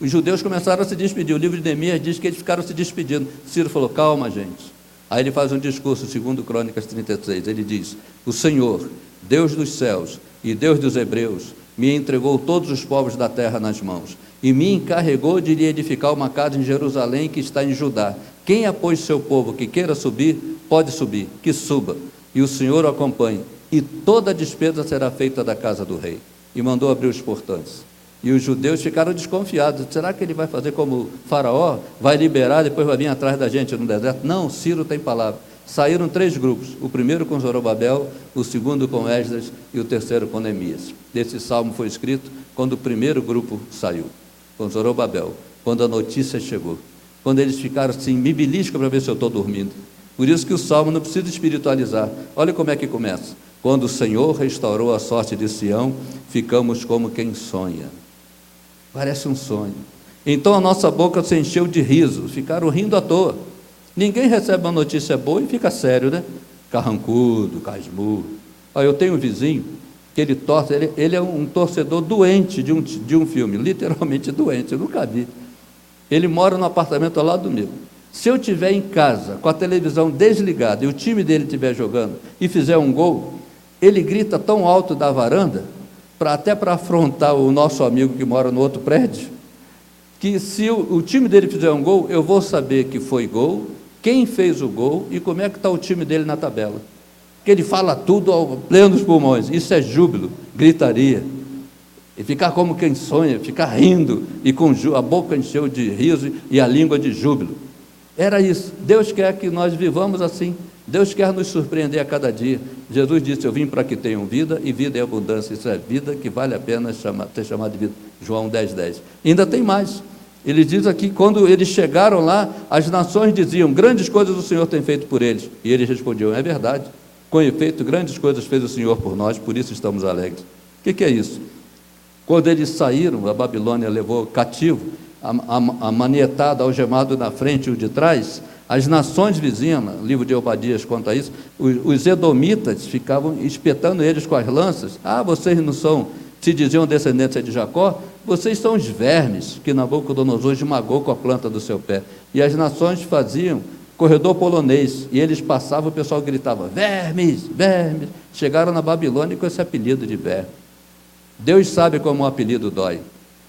Os judeus começaram a se despedir. O livro de Neemias diz que eles ficaram se despedindo. Ciro falou: calma, gente. Aí ele faz um discurso, segundo Crônicas 36. Ele diz: O Senhor, Deus dos céus e Deus dos hebreus, me entregou todos os povos da terra nas mãos e me encarregou de lhe edificar uma casa em Jerusalém que está em Judá. Quem após seu povo que queira subir, pode subir, que suba, e o Senhor o acompanhe, e toda a despesa será feita da casa do rei. E mandou abrir os portões. E os judeus ficaram desconfiados. Será que ele vai fazer como Faraó? Vai liberar, depois vai vir atrás da gente no deserto? Não, Ciro tem palavra. Saíram três grupos: o primeiro com Zorobabel, o segundo com Esdras e o terceiro com Neemias. Esse salmo foi escrito quando o primeiro grupo saiu, com Zorobabel, quando a notícia chegou. Quando eles ficaram assim, me belisca para ver se eu estou dormindo. Por isso que o salmo não precisa espiritualizar. Olha como é que começa. Quando o Senhor restaurou a sorte de Sião, ficamos como quem sonha. Parece um sonho. Então a nossa boca se encheu de riso, ficaram rindo à toa. Ninguém recebe uma notícia boa e fica sério, né? Carrancudo, casmurro. Eu tenho um vizinho que ele torce, ele, ele é um torcedor doente de um, de um filme, literalmente doente, eu nunca vi. Ele mora no apartamento ao lado do meu. Se eu estiver em casa com a televisão desligada e o time dele estiver jogando e fizer um gol, ele grita tão alto da varanda pra, até para afrontar o nosso amigo que mora no outro prédio, que se o, o, time dele fizer um gol, eu vou saber que foi gol, quem fez o gol e como é que está o time dele na tabela. Que ele fala tudo ao pleno dos pulmões. Isso é júbilo, gritaria. E ficar como quem sonha, ficar rindo e com a boca encheu de riso e a língua de júbilo. Era isso. Deus quer que nós vivamos assim. Deus quer nos surpreender a cada dia. Jesus disse: Eu vim para que tenham vida e vida em abundância. Isso é vida que vale a pena chamar, ter chamado de vida. João 10, 10. E ainda tem mais. Ele diz aqui: quando eles chegaram lá, as nações diziam: Grandes coisas o Senhor tem feito por eles. E eles respondiam: É verdade. Com efeito, grandes coisas fez o Senhor por nós, por isso estamos alegres. O que, que é isso? Quando eles saíram, a Babilônia levou cativo, a, a, a manietada, algemado na frente e o de trás, as nações vizinhas, livro de Obadias conta isso, os, os edomitas ficavam espetando eles com as lanças. Ah, vocês não são, se diziam descendentes de Jacó, vocês são os vermes que Nabucodonosor esmagou com a planta do seu pé. E as nações faziam corredor polonês, e eles passavam, o pessoal gritava: vermes, vermes. Chegaram na Babilônia com esse apelido de verme. Deus sabe como o apelido dói.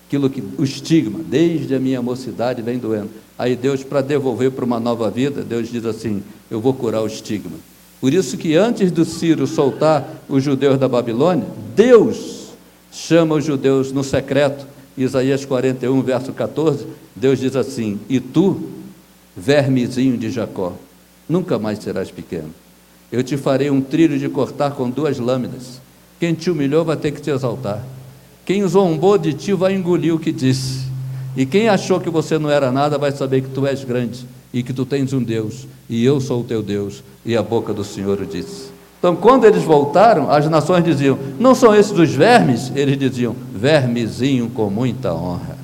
Aquilo que o estigma, desde a minha mocidade, vem doendo. Aí Deus, para devolver para uma nova vida, Deus diz assim: Eu vou curar o estigma. Por isso que antes do Ciro soltar os judeus da Babilônia, Deus chama os judeus no secreto. Isaías 41, verso 14, Deus diz assim: E tu, vermezinho de Jacó, nunca mais serás pequeno. Eu te farei um trilho de cortar com duas lâminas. Quem te humilhou vai ter que te exaltar. Quem zombou de ti vai engolir o que disse. E quem achou que você não era nada vai saber que tu és grande e que tu tens um Deus, e eu sou o teu Deus, e a boca do Senhor o disse. Então, quando eles voltaram, as nações diziam: Não são esses os vermes? Eles diziam: Vermezinho com muita honra.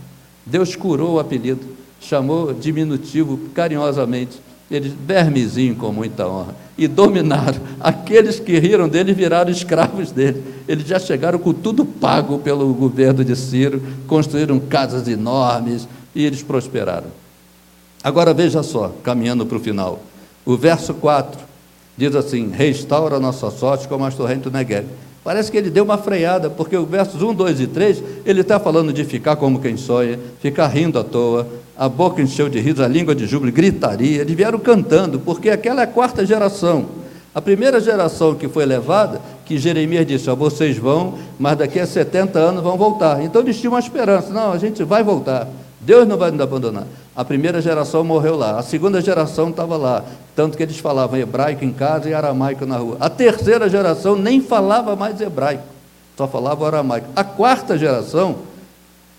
Deus curou o apelido, chamou diminutivo carinhosamente eles, vermezinho com muita honra, e dominaram. Aqueles que riram dele viraram escravos dele. Eles já chegaram com tudo pago pelo governo de Ciro, construíram casas enormes e eles prosperaram. Agora veja só, caminhando para o final. O verso 4 diz assim: Restaura nossa sorte como as torrentes do Negev. Parece que ele deu uma freada, porque o versos 1, 2 e 3, ele está falando de ficar como quem sonha, ficar rindo à toa, a boca encheu de riso, a língua de júbilo, gritaria. Eles vieram cantando, porque aquela é a quarta geração. A primeira geração que foi levada, que Jeremias disse: ó, vocês vão, mas daqui a 70 anos vão voltar. Então eles tinham uma esperança: não, a gente vai voltar. Deus não vai nos abandonar. A primeira geração morreu lá, a segunda geração estava lá, tanto que eles falavam hebraico em casa e aramaico na rua. A terceira geração nem falava mais hebraico, só falava aramaico. A quarta geração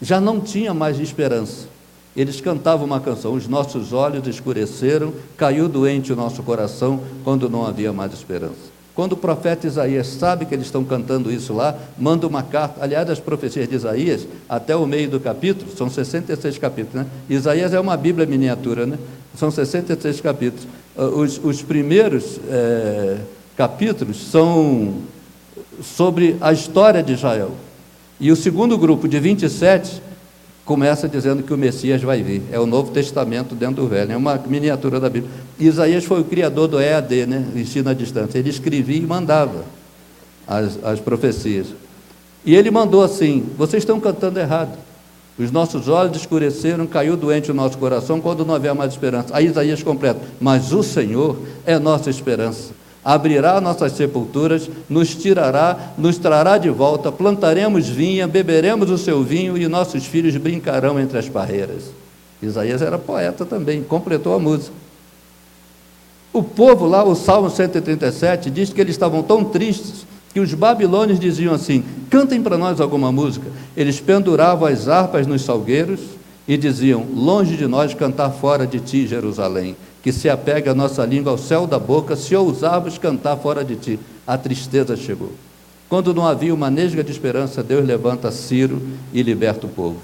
já não tinha mais esperança. Eles cantavam uma canção: Os nossos olhos escureceram, caiu doente o nosso coração quando não havia mais esperança. Quando o profeta Isaías sabe que eles estão cantando isso lá, manda uma carta. Aliás, as profecias de Isaías, até o meio do capítulo, são 66 capítulos. Né? Isaías é uma Bíblia miniatura, né? são 66 capítulos. Ah, os, os primeiros é, capítulos são sobre a história de Israel. E o segundo grupo, de 27, começa dizendo que o Messias vai vir. É o Novo Testamento dentro do Velho, é uma miniatura da Bíblia. Isaías foi o criador do EAD, né? ensino à distância. Ele escrevia e mandava as, as profecias. E ele mandou assim: vocês estão cantando errado. Os nossos olhos escureceram, caiu doente o nosso coração quando não havia mais esperança. Aí Isaías completa: Mas o Senhor é nossa esperança abrirá nossas sepulturas, nos tirará, nos trará de volta, plantaremos vinha, beberemos o seu vinho e nossos filhos brincarão entre as parreiras. Isaías era poeta também, completou a música. O povo lá, o Salmo 137, diz que eles estavam tão tristes que os babilônios diziam assim: cantem para nós alguma música. Eles penduravam as harpas nos salgueiros e diziam: longe de nós cantar fora de ti, Jerusalém que se apega a nossa língua ao céu da boca, se ousarmos cantar fora de ti. A tristeza chegou. Quando não havia uma nesga de esperança, Deus levanta Ciro e liberta o povo.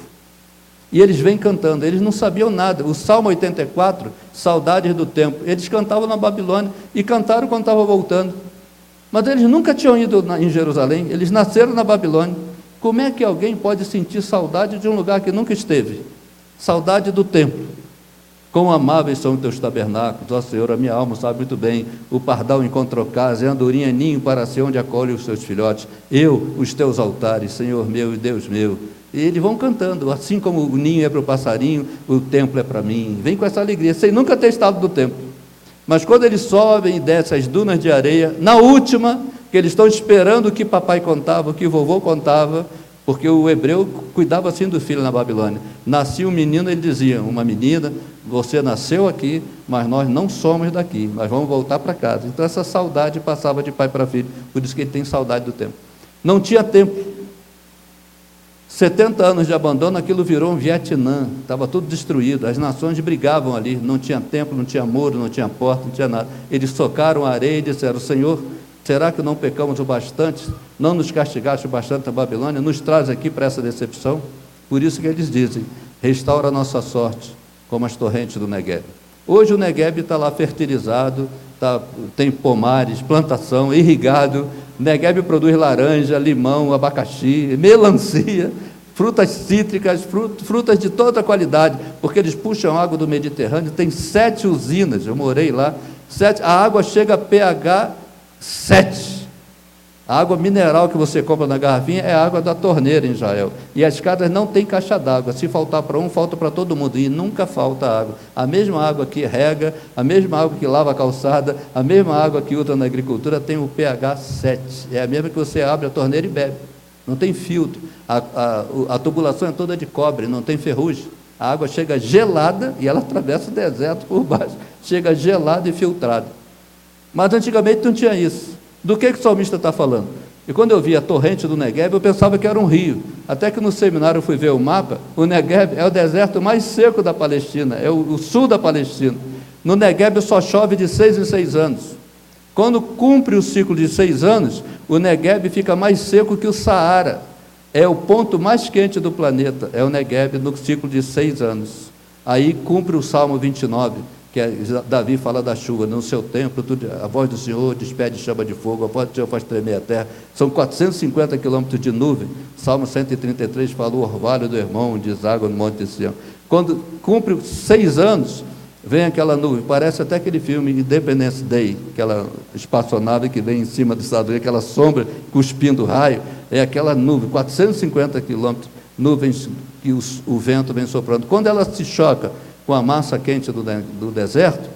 E eles vêm cantando, eles não sabiam nada. O Salmo 84, Saudades do Tempo, eles cantavam na Babilônia e cantaram quando estavam voltando. Mas eles nunca tinham ido em Jerusalém, eles nasceram na Babilônia. Como é que alguém pode sentir saudade de um lugar que nunca esteve? Saudade do templo. Quão amáveis são os teus tabernáculos, ó Senhor, a minha alma sabe muito bem. O pardal encontrou casa, e a andorinha ninho para ser onde acolhe os seus filhotes. Eu, os teus altares, Senhor meu e Deus meu. E eles vão cantando, assim como o ninho é para o passarinho, o templo é para mim. Vem com essa alegria, sem nunca ter estado no templo. Mas quando eles sobem e descem as dunas de areia, na última, que eles estão esperando o que papai contava, o que vovô contava, porque o hebreu cuidava assim do filho na Babilônia. Nascia um menino, ele dizia, uma menina, você nasceu aqui, mas nós não somos daqui, mas vamos voltar para casa. Então essa saudade passava de pai para filho, por isso que ele tem saudade do tempo. Não tinha tempo. 70 anos de abandono, aquilo virou um Vietnã, estava tudo destruído, as nações brigavam ali, não tinha templo, não tinha muro, não tinha porta, não tinha nada. Eles socaram a areia e disseram: Senhor, será que não pecamos o bastante? Não nos castigaste o bastante a Babilônia? Nos traz aqui para essa decepção? Por isso que eles dizem: restaura a nossa sorte, como as torrentes do Negueb. Hoje o Negueb está lá fertilizado, tá, tem pomares, plantação, irrigado. Negueb produz laranja, limão, abacaxi, melancia, frutas cítricas, frutas de toda qualidade, porque eles puxam água do Mediterrâneo. Tem sete usinas, eu morei lá. Sete, a água chega a pH 7. A água mineral que você compra na garrafinha é água da torneira em Israel. E as casas não têm caixa d'água. Se faltar para um, falta para todo mundo. E nunca falta água. A mesma água que rega, a mesma água que lava a calçada, a mesma água que usa na agricultura tem o pH 7. É a mesma que você abre a torneira e bebe. Não tem filtro. A, a, a tubulação é toda de cobre, não tem ferrugem. A água chega gelada e ela atravessa o deserto por baixo. Chega gelada e filtrada. Mas antigamente não tinha isso. Do que, que o salmista está falando? E quando eu vi a torrente do Negev, eu pensava que era um rio. Até que no seminário eu fui ver o mapa, o Negev é o deserto mais seco da Palestina, é o, o sul da Palestina. No Negev só chove de seis em seis anos. Quando cumpre o ciclo de seis anos, o Negev fica mais seco que o Saara. É o ponto mais quente do planeta, é o Negev no ciclo de seis anos. Aí cumpre o Salmo 29 que é, Davi fala da chuva, no seu templo, tudo, a voz do Senhor despede chama de fogo, a voz do Senhor faz tremer a terra. São 450 quilômetros de nuvem. Salmo 133 fala o orvalho do irmão deságua no Monte de Sião. Quando cumpre seis anos, vem aquela nuvem, parece até aquele filme Independence Day, aquela espaçonave que vem em cima do Estado, aquela sombra cuspindo raio, é aquela nuvem, 450 quilômetros, nuvens que o vento vem soprando. Quando ela se choca, com a massa quente do, do deserto,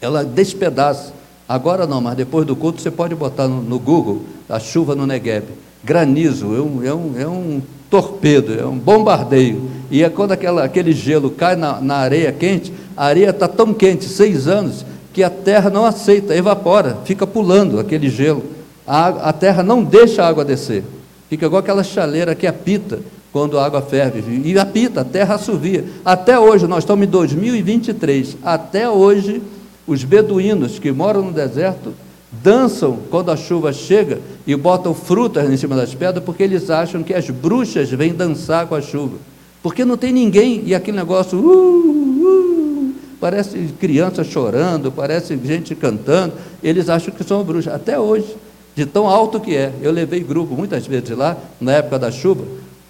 ela despedaça. Agora não, mas depois do culto você pode botar no, no Google a chuva no Negev. Granizo, é um, é, um, é um torpedo, é um bombardeio. E é quando aquela, aquele gelo cai na, na areia quente, a areia está tão quente, seis anos, que a terra não aceita, evapora, fica pulando aquele gelo. A, a terra não deixa a água descer. Fica igual aquela chaleira que apita quando a água ferve. E apita, a terra assovia. Até hoje, nós estamos em 2023, até hoje, os beduínos que moram no deserto dançam quando a chuva chega e botam frutas em cima das pedras porque eles acham que as bruxas vêm dançar com a chuva. Porque não tem ninguém e aquele negócio, uh, uh, parece criança chorando, parece gente cantando, eles acham que são bruxas, até hoje, de tão alto que é. Eu levei grupo muitas vezes lá, na época da chuva,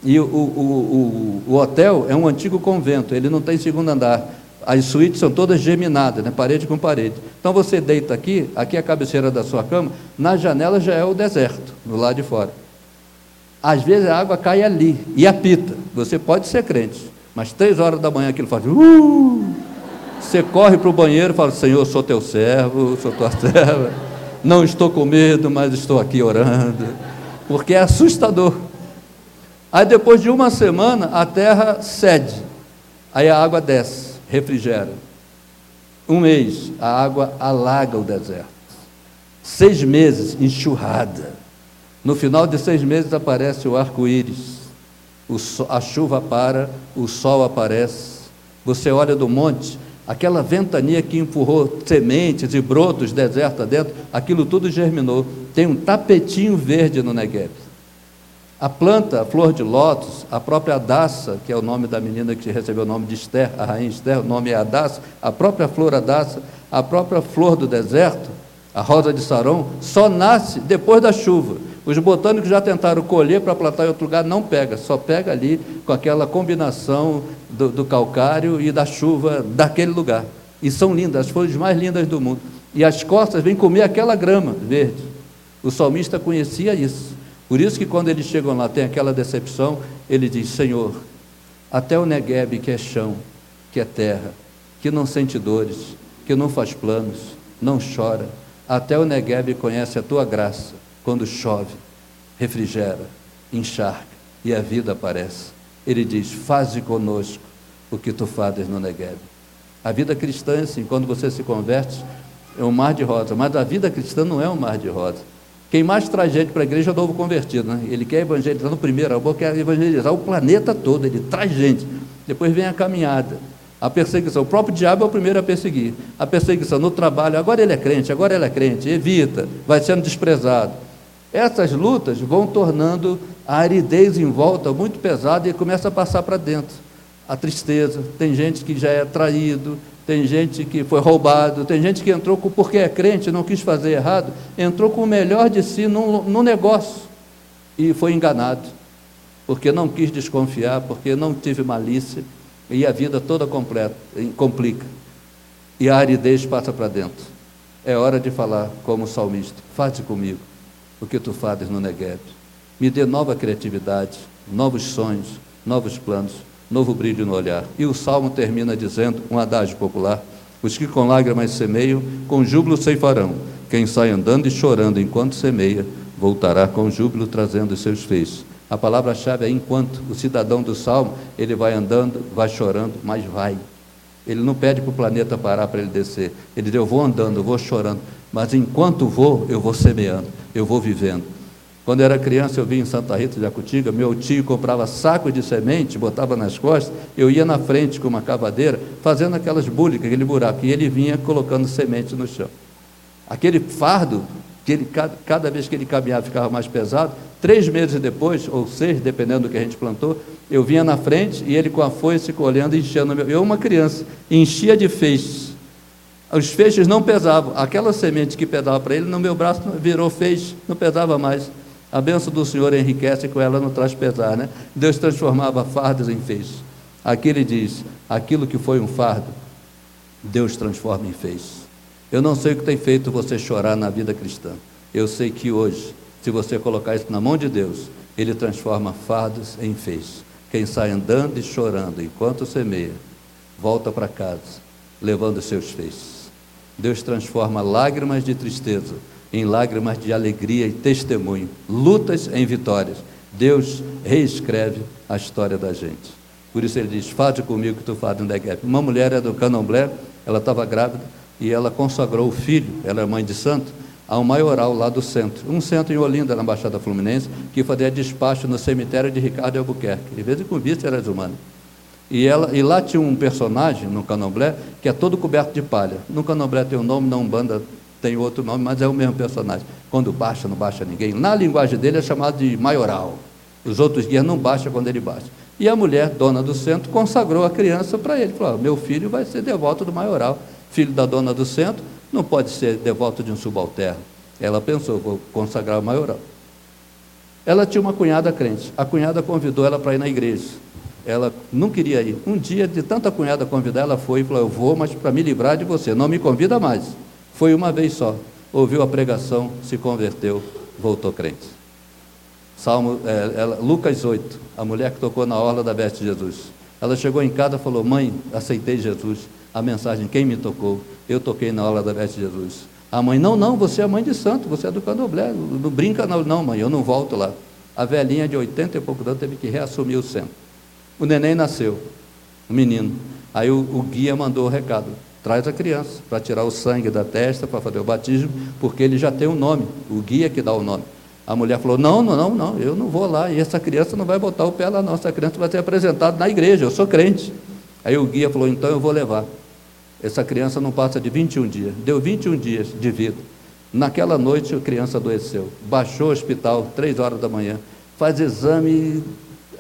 e o, o, o, o hotel é um antigo convento, ele não tem segundo andar. As suítes são todas geminadas, né? parede com parede. Então você deita aqui, aqui é a cabeceira da sua cama, na janela já é o deserto, do lado de fora. Às vezes a água cai ali e apita. Você pode ser crente, mas três horas da manhã aquilo faz. Uh! Você corre para o banheiro e fala: Senhor, sou teu servo, sou tua serva. Não estou com medo, mas estou aqui orando. Porque é assustador. Aí depois de uma semana a terra cede. Aí a água desce refrigera. Um mês, a água alaga o deserto. Seis meses, enxurrada. No final de seis meses aparece o arco-íris. A chuva para, o sol aparece. Você olha do monte, aquela ventania que empurrou sementes e brotos deserto adentro, aquilo tudo germinou. Tem um tapetinho verde no Negev. A planta, a flor de lótus, a própria Adassa, que é o nome da menina que recebeu o nome de Esther, a rainha Esther, o nome é Adassa, a própria flor Adassa, a própria flor do deserto, a rosa de Saron, só nasce depois da chuva. Os botânicos já tentaram colher para plantar em outro lugar, não pega, só pega ali com aquela combinação do, do calcário e da chuva daquele lugar. E são lindas, as flores mais lindas do mundo. E as costas vêm comer aquela grama verde. O salmista conhecia isso. Por isso que quando eles chegam lá, tem aquela decepção, ele diz: Senhor, até o Negueb, que é chão, que é terra, que não sente dores, que não faz planos, não chora, até o Negueb conhece a tua graça, quando chove, refrigera, encharca e a vida aparece. Ele diz: Faze conosco o que tu fazes no Negueb. A vida cristã, é assim, quando você se converte, é um mar de rosa, mas a vida cristã não é um mar de rosa. Quem mais traz gente para a igreja é o novo convertido. Né? Ele quer evangelizar no primeiro, eu quer evangelizar o planeta todo, ele traz gente. Depois vem a caminhada, a perseguição. O próprio diabo é o primeiro a perseguir. A perseguição no trabalho, agora ele é crente, agora ele é crente, evita, vai sendo desprezado. Essas lutas vão tornando a aridez em volta muito pesada e começa a passar para dentro. A tristeza, tem gente que já é traído, tem gente que foi roubado, tem gente que entrou com, porque é crente, não quis fazer errado, entrou com o melhor de si no negócio e foi enganado, porque não quis desconfiar, porque não tive malícia, e a vida toda completa, complica. E a aridez passa para dentro. É hora de falar como salmista: faze comigo o que tu fazes no Negev. Me dê nova criatividade, novos sonhos, novos planos novo brilho no olhar. E o salmo termina dizendo, um adágio popular: Os que com lágrimas semeiam, com júbilo ceifarão. Quem sai andando e chorando enquanto semeia, voltará com júbilo trazendo os seus feixes. A palavra-chave é enquanto. O cidadão do salmo, ele vai andando, vai chorando, mas vai. Ele não pede para o planeta parar para ele descer. Ele diz: Eu vou andando, eu vou chorando, mas enquanto vou, eu vou semeando, eu vou vivendo. Quando eu era criança, eu vim em Santa Rita de Acutiga, meu tio comprava saco de semente, botava nas costas, eu ia na frente com uma cavadeira, fazendo aquelas búlicas, aquele buraco, e ele vinha colocando semente no chão. Aquele fardo, que ele, cada, vez que ele caminhava ficava mais pesado, três meses depois, ou seis, dependendo do que a gente plantou, eu vinha na frente e ele com a foice colhendo, enchendo. Meu, eu, uma criança, enchia de feixes. Os feixes não pesavam. Aquela semente que pesava para ele, no meu braço virou feixe, não pesava mais. A bênção do Senhor enriquece com ela não traz pesar, né? Deus transformava fardos em feixes. Aqui ele diz: aquilo que foi um fardo, Deus transforma em feixes. Eu não sei o que tem feito você chorar na vida cristã. Eu sei que hoje, se você colocar isso na mão de Deus, Ele transforma fardos em feixes. Quem sai andando e chorando enquanto semeia, volta para casa, levando seus feixes. Deus transforma lágrimas de tristeza em lágrimas de alegria e testemunho, lutas em vitórias. Deus reescreve a história da gente. Por isso ele diz: Fade comigo que tu fazes no Negev. Uma mulher é do candomblé, ela estava grávida e ela consagrou o filho, ela é mãe de santo, a um maioral lá do centro. Um centro em Olinda, na Baixada Fluminense, que fazia despacho no cemitério de Ricardo Albuquerque. Em vez de com vísceras humanas. E, ela, e lá tinha um personagem no candomblé que é todo coberto de palha. No candomblé tem um nome, na Umbanda tem outro nome, mas é o mesmo personagem. Quando baixa, não baixa ninguém. Na linguagem dele é chamado de maioral. Os outros guias não baixam quando ele baixa. E a mulher, dona do centro, consagrou a criança para ele. Falou: meu filho vai ser devoto do maioral. Filho da dona do centro não pode ser devoto de um subalterno. Ela pensou: vou consagrar o maioral. Ela tinha uma cunhada crente. A cunhada convidou ela para ir na igreja. Ela não queria ir. Um dia, de tanta cunhada convidar, ela foi e falou: Eu vou, mas para me livrar de você. Não me convida mais. Foi uma vez só. Ouviu a pregação, se converteu, voltou crente. Salmo, é, ela, Lucas 8, a mulher que tocou na orla da veste de Jesus. Ela chegou em casa e falou: Mãe, aceitei Jesus. A mensagem: Quem me tocou? Eu toquei na orla da veste de Jesus. A mãe: Não, não, você é mãe de santo, você é do candomblé. Não brinca, não, não, mãe, eu não volto lá. A velhinha de 80 e pouco anos teve que reassumir o centro. O neném nasceu, o menino. Aí o, o guia mandou o recado: traz a criança para tirar o sangue da testa, para fazer o batismo, porque ele já tem um nome, o guia que dá o nome. A mulher falou: Não, não, não, não, eu não vou lá. E essa criança não vai botar o pé lá, não. Essa criança vai ser apresentada na igreja, eu sou crente. Aí o guia falou: Então eu vou levar. Essa criança não passa de 21 dias. Deu 21 dias de vida. Naquela noite a criança adoeceu. Baixou o hospital, três horas da manhã. Faz exame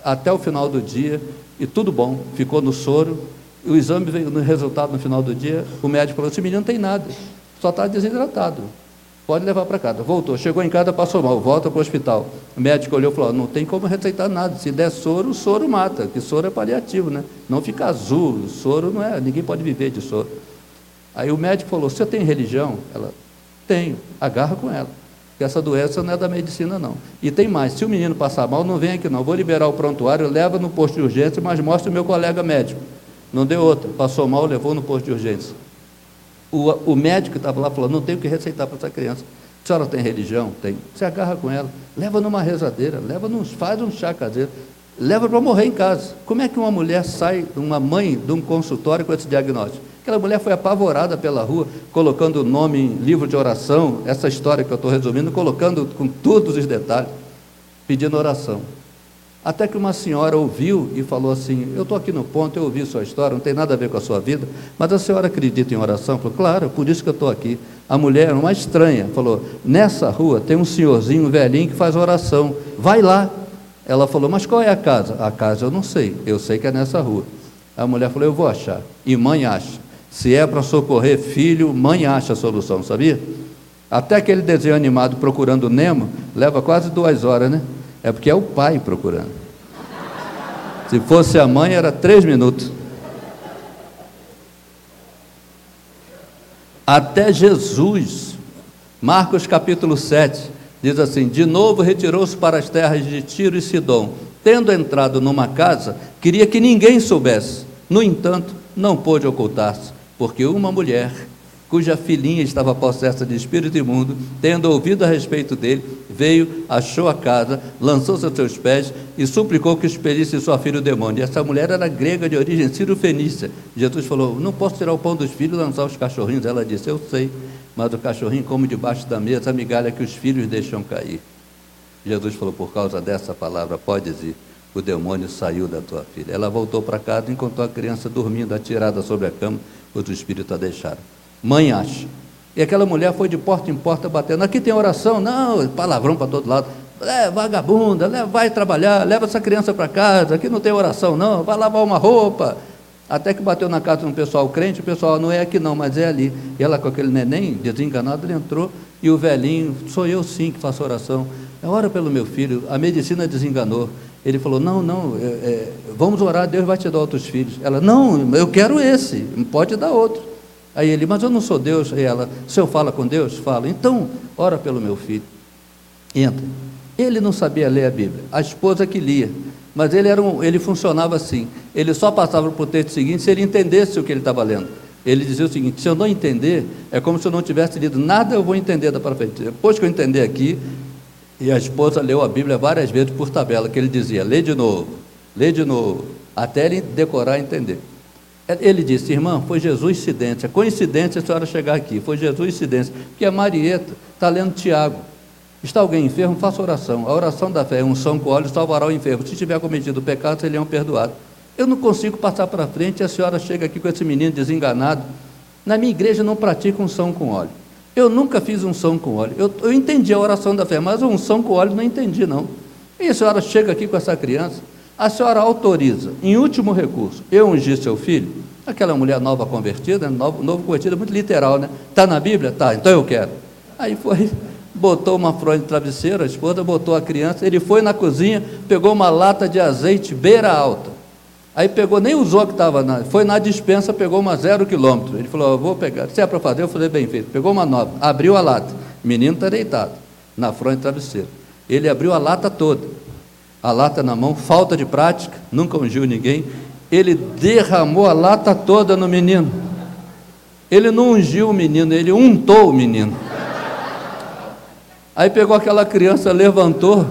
até o final do dia e tudo bom. Ficou no soro. O exame veio no resultado no final do dia. O médico falou: Esse menino não tem nada, só está desidratado. Pode levar para casa. Voltou, chegou em casa, passou mal, volta para o hospital. O médico olhou e falou: não tem como receitar nada. Se der soro, o soro mata, que soro é paliativo, né? Não fica azul, o soro não é, ninguém pode viver de soro. Aí o médico falou: você tem religião? Ela, tenho, agarra com ela. Que essa doença não é da medicina, não. E tem mais: se o menino passar mal, não vem aqui não. Vou liberar o prontuário, leva no posto de urgência, mas mostra o meu colega médico. Não deu outra. Passou mal, levou no posto de urgência. O, o médico que estava lá falou: não tenho o que receitar para essa criança. A senhora tem religião? Tem. Você agarra com ela, leva numa rezadeira, leva nos, faz um chá caseiro, leva para morrer em casa. Como é que uma mulher sai, uma mãe de um consultório com esse diagnóstico? Aquela mulher foi apavorada pela rua, colocando o nome em livro de oração, essa história que eu estou resumindo, colocando com todos os detalhes, pedindo oração. Até que uma senhora ouviu e falou assim: Eu estou aqui no ponto, eu ouvi sua história, não tem nada a ver com a sua vida, mas a senhora acredita em oração? Falou: Claro, por isso que eu estou aqui. A mulher, uma estranha, falou: Nessa rua tem um senhorzinho um velhinho que faz oração, vai lá. Ela falou: Mas qual é a casa? A casa eu não sei, eu sei que é nessa rua. A mulher falou: Eu vou achar. E mãe acha. Se é para socorrer filho, mãe acha a solução, sabia? Até aquele desenho animado procurando Nemo leva quase duas horas, né? É porque é o pai procurando. Se fosse a mãe, era três minutos. Até Jesus, Marcos capítulo 7, diz assim: De novo retirou-se para as terras de Tiro e Sidom. Tendo entrado numa casa, queria que ninguém soubesse. No entanto, não pôde ocultar-se, porque uma mulher cuja filhinha estava possessa de espírito imundo, tendo ouvido a respeito dele, veio, achou a casa, lançou-se aos seus pés e suplicou que expelisse sua filha o demônio. E essa mulher era grega de origem cirofenícia. Jesus falou: Não posso tirar o pão dos filhos e lançar os cachorrinhos. Ela disse: Eu sei, mas o cachorrinho come debaixo da mesa a migalha que os filhos deixam cair. Jesus falou: Por causa dessa palavra, pode ir. O demônio saiu da tua filha. Ela voltou para casa e encontrou a criança dormindo, atirada sobre a cama, os espíritos a deixaram. Mãe acha. E aquela mulher foi de porta em porta batendo. Aqui tem oração? Não, palavrão para todo lado. É, vagabunda, vai trabalhar, leva essa criança para casa. Aqui não tem oração, não. Vai lavar uma roupa. Até que bateu na casa de um pessoal crente, o pessoal não é aqui não, mas é ali. E ela com aquele neném desenganado, ele entrou e o velhinho, sou eu sim que faço oração. É ora pelo meu filho, a medicina desenganou. Ele falou: Não, não, é, é, vamos orar, Deus vai te dar outros filhos. Ela: Não, eu quero esse, pode dar outro. Aí ele, mas eu não sou Deus. Aí ela, o senhor fala com Deus? Fala. Então, ora pelo meu filho. Entra. Ele não sabia ler a Bíblia, a esposa que lia. Mas ele, era um, ele funcionava assim. Ele só passava para o texto seguinte se ele entendesse o que ele estava lendo. Ele dizia o seguinte: se eu não entender, é como se eu não tivesse lido nada, eu vou entender da para frente. Depois que eu entender aqui, e a esposa leu a Bíblia várias vezes por tabela, que ele dizia: lê de novo, lê de novo. até ele decorar e entender. Ele disse, irmã, foi Jesus incidência, coincidência a senhora chegar aqui, foi Jesus incidência, porque a Marieta está lendo Tiago. Está alguém enfermo? Faça oração. A oração da fé, unção com óleo, salvará o enfermo. Se tiver cometido pecado, ele é um perdoado. Eu não consigo passar para frente e a senhora chega aqui com esse menino desenganado. Na minha igreja não pratica unção com óleo. Eu nunca fiz unção com óleo. Eu, eu entendi a oração da fé, mas a unção com óleo não entendi, não. E a senhora chega aqui com essa criança, a senhora autoriza, em último recurso, eu ungir seu filho, aquela mulher nova convertida, novo, novo convertida, muito literal, né? Está na Bíblia? Tá, então eu quero. Aí foi, botou uma fronha de travesseiro, a esposa botou a criança, ele foi na cozinha, pegou uma lata de azeite beira alta. Aí pegou, nem usou que estava na. Foi na dispensa, pegou uma zero quilômetro. Ele falou: vou pegar. Se é para fazer, eu falei bem feito. Pegou uma nova, abriu a lata. O menino está deitado, na fronha de travesseiro. Ele abriu a lata toda. A lata na mão, falta de prática, nunca ungiu ninguém. Ele derramou a lata toda no menino. Ele não ungiu o menino, ele untou o menino. Aí pegou aquela criança, levantou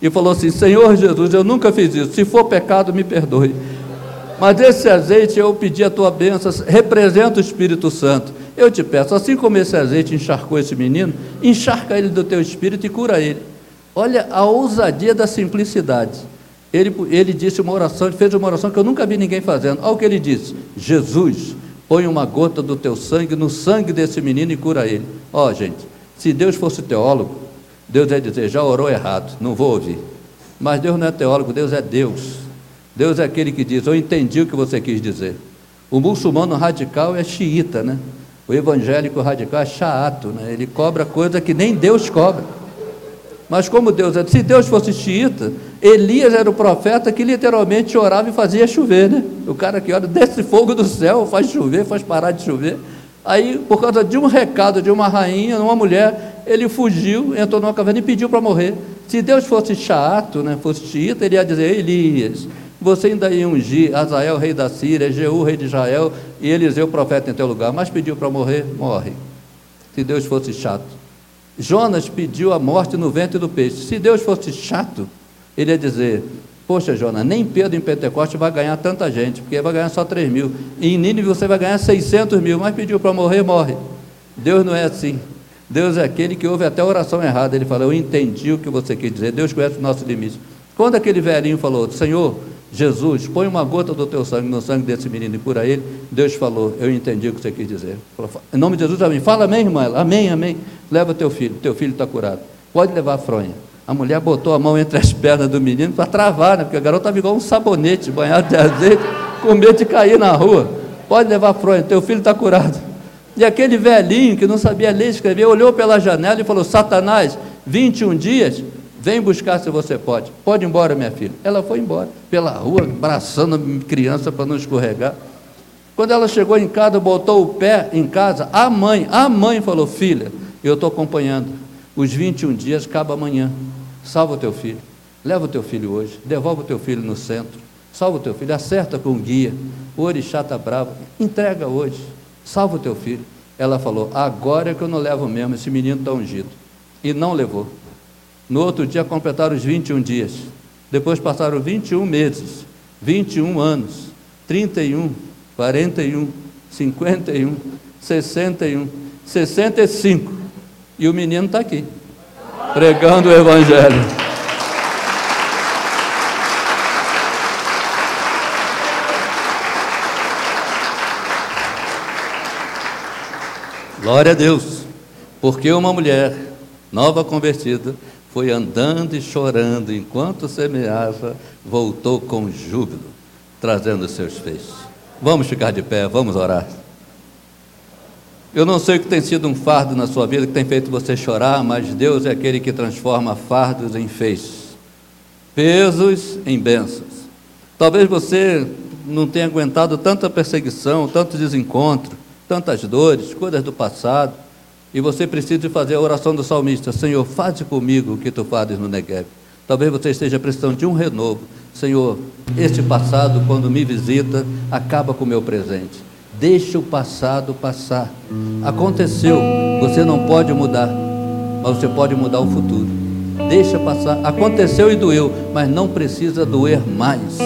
e falou assim: Senhor Jesus, eu nunca fiz isso. Se for pecado, me perdoe. Mas esse azeite eu pedi a tua bênção, representa o Espírito Santo. Eu te peço, assim como esse azeite encharcou esse menino, encharca ele do teu espírito e cura ele. Olha a ousadia da simplicidade. Ele, ele disse uma oração, fez uma oração que eu nunca vi ninguém fazendo. Olha o que ele disse: Jesus, põe uma gota do teu sangue no sangue desse menino e cura ele. Ó, oh, gente, se Deus fosse teólogo, Deus ia dizer: já orou errado, não vou ouvir. Mas Deus não é teólogo, Deus é Deus. Deus é aquele que diz: Eu entendi o que você quis dizer. O muçulmano radical é xiita, né? O evangélico radical é chato, né? Ele cobra coisa que nem Deus cobra. Mas como Deus é, se Deus fosse xiita, Elias era o profeta que literalmente orava e fazia chover, né? O cara que ora, desce fogo do céu, faz chover, faz parar de chover. Aí, por causa de um recado de uma rainha, uma mulher, ele fugiu, entrou numa caverna e pediu para morrer. Se Deus fosse chato, né, fosse xiita, ele ia dizer: Elias, você ainda ia ungir Azael, rei da Síria, Jeú, rei de Israel, e Eliseu, profeta em teu lugar, mas pediu para morrer, morre. Se Deus fosse chato. Jonas pediu a morte no ventre do peixe. Se Deus fosse chato, ele ia dizer: Poxa, Jonas, nem Pedro em Pentecoste vai ganhar tanta gente, porque vai ganhar só 3 mil. E em Nínive você vai ganhar 600 mil, mas pediu para morrer, morre. Deus não é assim. Deus é aquele que ouve até a oração errada. Ele fala, eu entendi o que você quis dizer. Deus conhece o nosso limite. Quando aquele velhinho falou, Senhor, Jesus, põe uma gota do teu sangue no sangue desse menino e cura ele, Deus falou, eu entendi o que você quis dizer. Falou, em nome de Jesus, amém. Fala amém, irmã. Amém, amém. Leva teu filho, teu filho está curado. Pode levar a fronha. A mulher botou a mão entre as pernas do menino para travar, né? porque a garota estava igual um sabonete banhado de azeite, com medo de cair na rua. Pode levar a fronha, teu filho está curado. E aquele velhinho que não sabia ler e escrever, olhou pela janela e falou: Satanás, 21 dias, vem buscar se você pode. Pode ir embora, minha filha. Ela foi embora, pela rua, abraçando a criança para não escorregar. Quando ela chegou em casa, botou o pé em casa, a mãe, a mãe falou: Filha, eu estou acompanhando. Os 21 dias acaba amanhã. Salva o teu filho. Leva o teu filho hoje. Devolve o teu filho no centro. Salva o teu filho. Acerta com o guia. O orixá está bravo. Entrega hoje. Salva o teu filho. Ela falou: Agora é que eu não levo mesmo. Esse menino está ungido. E não levou. No outro dia completaram os 21 dias. Depois passaram 21 meses, 21 anos, 31, 41, 51, 61, 65. E o menino está aqui pregando o Evangelho. Glória a Deus, porque uma mulher nova convertida foi andando e chorando enquanto semeava, voltou com júbilo, trazendo seus feixes. Vamos ficar de pé, vamos orar. Eu não sei o que tem sido um fardo na sua vida que tem feito você chorar, mas Deus é aquele que transforma fardos em feixes, pesos em bênçãos. Talvez você não tenha aguentado tanta perseguição, tanto desencontro, tantas dores, coisas do passado, e você precisa fazer a oração do salmista: Senhor, faze comigo o que tu fazes no Negev. Talvez você esteja precisando de um renovo. Senhor, este passado, quando me visita, acaba com o meu presente. Deixa o passado passar. Aconteceu, você não pode mudar, mas você pode mudar o futuro. Deixa passar. Aconteceu e doeu, mas não precisa doer mais.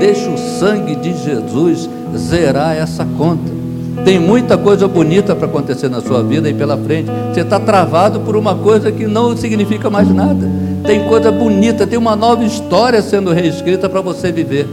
Deixa o sangue de Jesus zerar essa conta. Tem muita coisa bonita para acontecer na sua vida e pela frente. Você está travado por uma coisa que não significa mais nada. Tem coisa bonita, tem uma nova história sendo reescrita para você viver.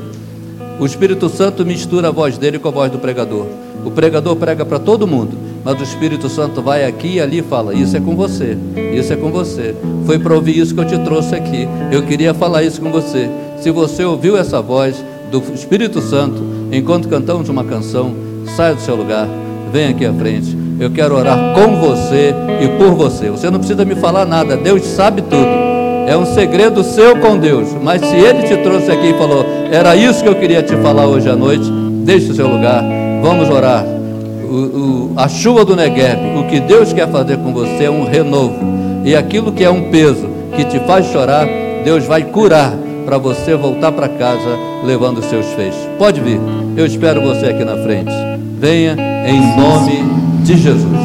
O Espírito Santo mistura a voz dele com a voz do pregador. O pregador prega para todo mundo, mas o Espírito Santo vai aqui e ali e fala: Isso é com você, isso é com você. Foi para ouvir isso que eu te trouxe aqui. Eu queria falar isso com você. Se você ouviu essa voz do Espírito Santo enquanto cantamos uma canção, saia do seu lugar, venha aqui à frente. Eu quero orar com você e por você. Você não precisa me falar nada, Deus sabe tudo. É um segredo seu com Deus. Mas se Ele te trouxe aqui e falou, era isso que eu queria te falar hoje à noite, deixe o seu lugar, vamos orar. O, o, a chuva do Negev, o que Deus quer fazer com você é um renovo. E aquilo que é um peso, que te faz chorar, Deus vai curar para você voltar para casa levando seus feixes. Pode vir, eu espero você aqui na frente. Venha em nome de Jesus.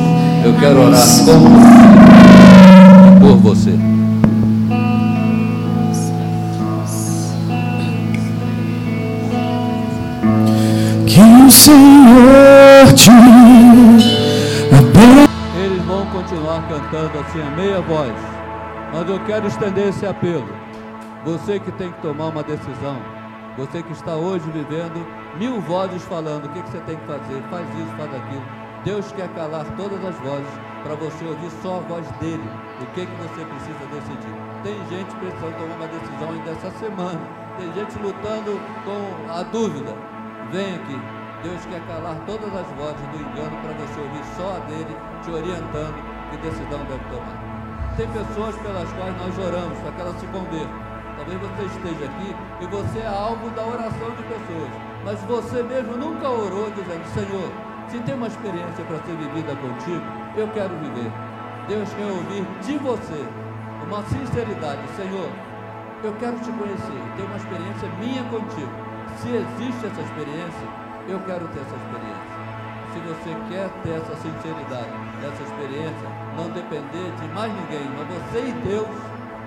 Eu quero orar com você, por você. Senhor te Eles vão continuar cantando assim a meia voz, mas eu quero estender esse apelo. Você que tem que tomar uma decisão, você que está hoje vivendo mil vozes falando o que, você tem que fazer, faz isso, faz aquilo. Deus quer calar todas as vozes para você ouvir só a voz dele. O que, que você precisa decidir? Tem gente precisando tomar uma decisão ainda essa semana. Tem gente lutando com a dúvida. Vem aqui, Deus quer calar todas as vozes do engano para você ouvir só a dele, te orientando que decisão deve tomar. Tem pessoas pelas quais nós oramos para que elas se convertam. Talvez você esteja aqui e você é alvo da oração de pessoas, mas você mesmo nunca orou dizendo: Senhor, se tem uma experiência para ser vivida contigo, eu quero viver. Deus quer ouvir de você uma sinceridade: Senhor, eu quero te conhecer, ter uma experiência minha contigo. Se existe essa experiência, eu quero ter essa experiência. Se você quer ter essa sinceridade, essa experiência, não depender de mais ninguém, mas você e Deus,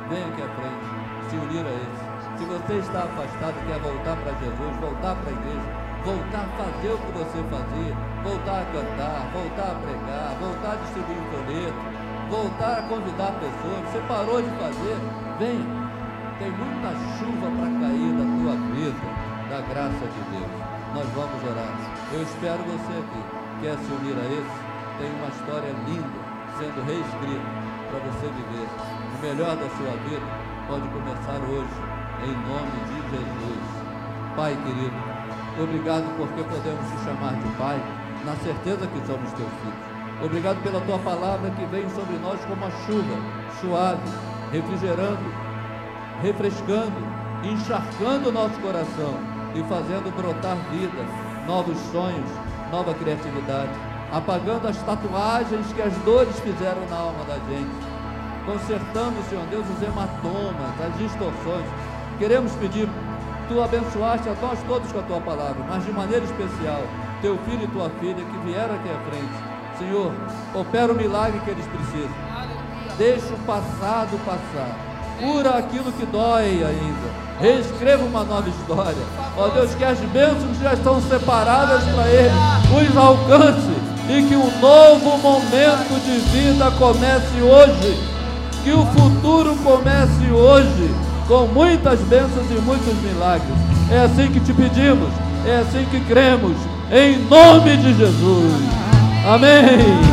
venha aqui à frente, se unir a esse. Se você está afastado, quer voltar para Jesus, voltar para a igreja, voltar a fazer o que você fazia, voltar a cantar, voltar a pregar, voltar a distribuir um folheto, voltar a convidar pessoas, você parou de fazer, venha. Tem muita chuva para cair na tua vida, da graça de Deus nós vamos orar. Eu espero você aqui. Quer se unir a esse? Tem uma história linda sendo reescrita para você viver. O melhor da sua vida pode começar hoje, em nome de Jesus. Pai querido, obrigado porque podemos te chamar de Pai, na certeza que somos teus filhos. Obrigado pela tua palavra que vem sobre nós como a chuva, suave, refrigerando, refrescando, encharcando o nosso coração e fazendo brotar vida, novos sonhos, nova criatividade, apagando as tatuagens que as dores fizeram na alma da gente, consertando, Senhor Deus, os hematomas, as distorções. Queremos pedir, tu abençoaste a nós todos com a tua palavra, mas de maneira especial, teu filho e tua filha que vieram aqui à frente. Senhor, opera o milagre que eles precisam. Deixa o passado passar. Cura aquilo que dói ainda reescreva uma nova história. Ó Deus, que as bênçãos que já estão separadas para Ele os alcance e que um novo momento de vida comece hoje. Que o futuro comece hoje com muitas bênçãos e muitos milagres. É assim que te pedimos, é assim que cremos, em nome de Jesus. Amém.